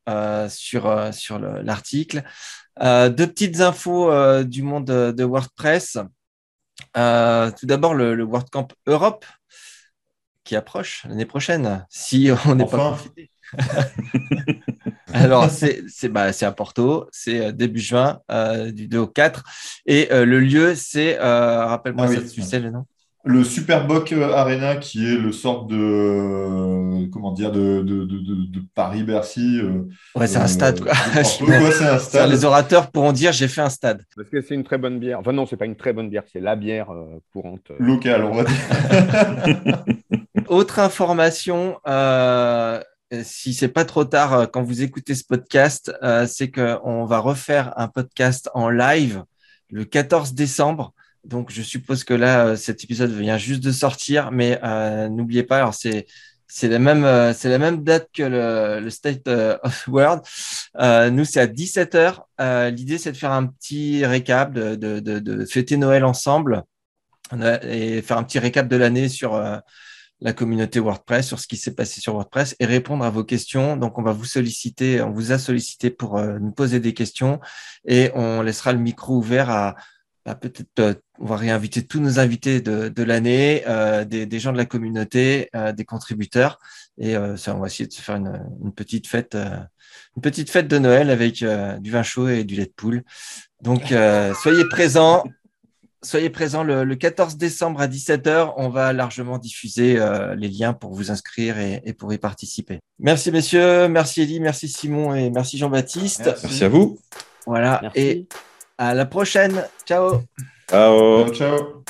A: sur, sur l'article. deux petites infos du monde de WordPress. Euh, tout d'abord, le, WordCamp Europe qui approche l'année prochaine, si on n'est pas. Alors, c'est bah, à Porto, c'est euh, début juin, euh, du 2 au 4. Et le lieu, c'est, rappelle-moi, ah tu sais le nom
B: le Superboc Arena, qui est le sort de comment dire de, de, de, Paris Bercy.
A: Euh, ouais, c'est un stade quoi. c'est un stade. Les orateurs pourront dire j'ai fait un stade.
C: Parce que c'est une très bonne bière. Enfin non, c'est pas une très bonne bière, c'est la bière euh, courante. Euh.
B: Locale, on va dire.
A: Autre information. si c'est pas trop tard quand vous écoutez ce podcast, c'est qu'on va refaire un podcast en live le 14 décembre. Donc, je suppose que là, euh, cet épisode vient juste de sortir, mais euh, n'oubliez pas, alors c'est c'est la même euh, c'est la même date que le, State of World. nous, c'est à 17h. L'idée, c'est de faire un petit récap, de, de, de, fêter Noël ensemble et faire un petit récap de l'année sur la communauté WordPress, sur ce qui s'est passé sur WordPress et répondre à vos questions. Donc, on va vous solliciter, on vous a sollicité pour nous poser des questions et on laissera le micro ouvert à bah, peut-être euh, on va réinviter tous nos invités de, l'année, euh, des, gens de la communauté, euh, des contributeurs, et ça, on va essayer de se faire une, petite fête, une petite fête de Noël avec du vin chaud et du lait de poule. Donc soyez présents. Soyez présents le, 14 décembre à 17h. On va largement diffuser les liens pour vous inscrire et, et, pour y participer. Merci messieurs, merci Elie, merci Simon et merci Jean-Baptiste.
D: Merci. à vous.
A: Voilà. Et à la prochaine. Ciao.
D: Ciao.
B: ciao.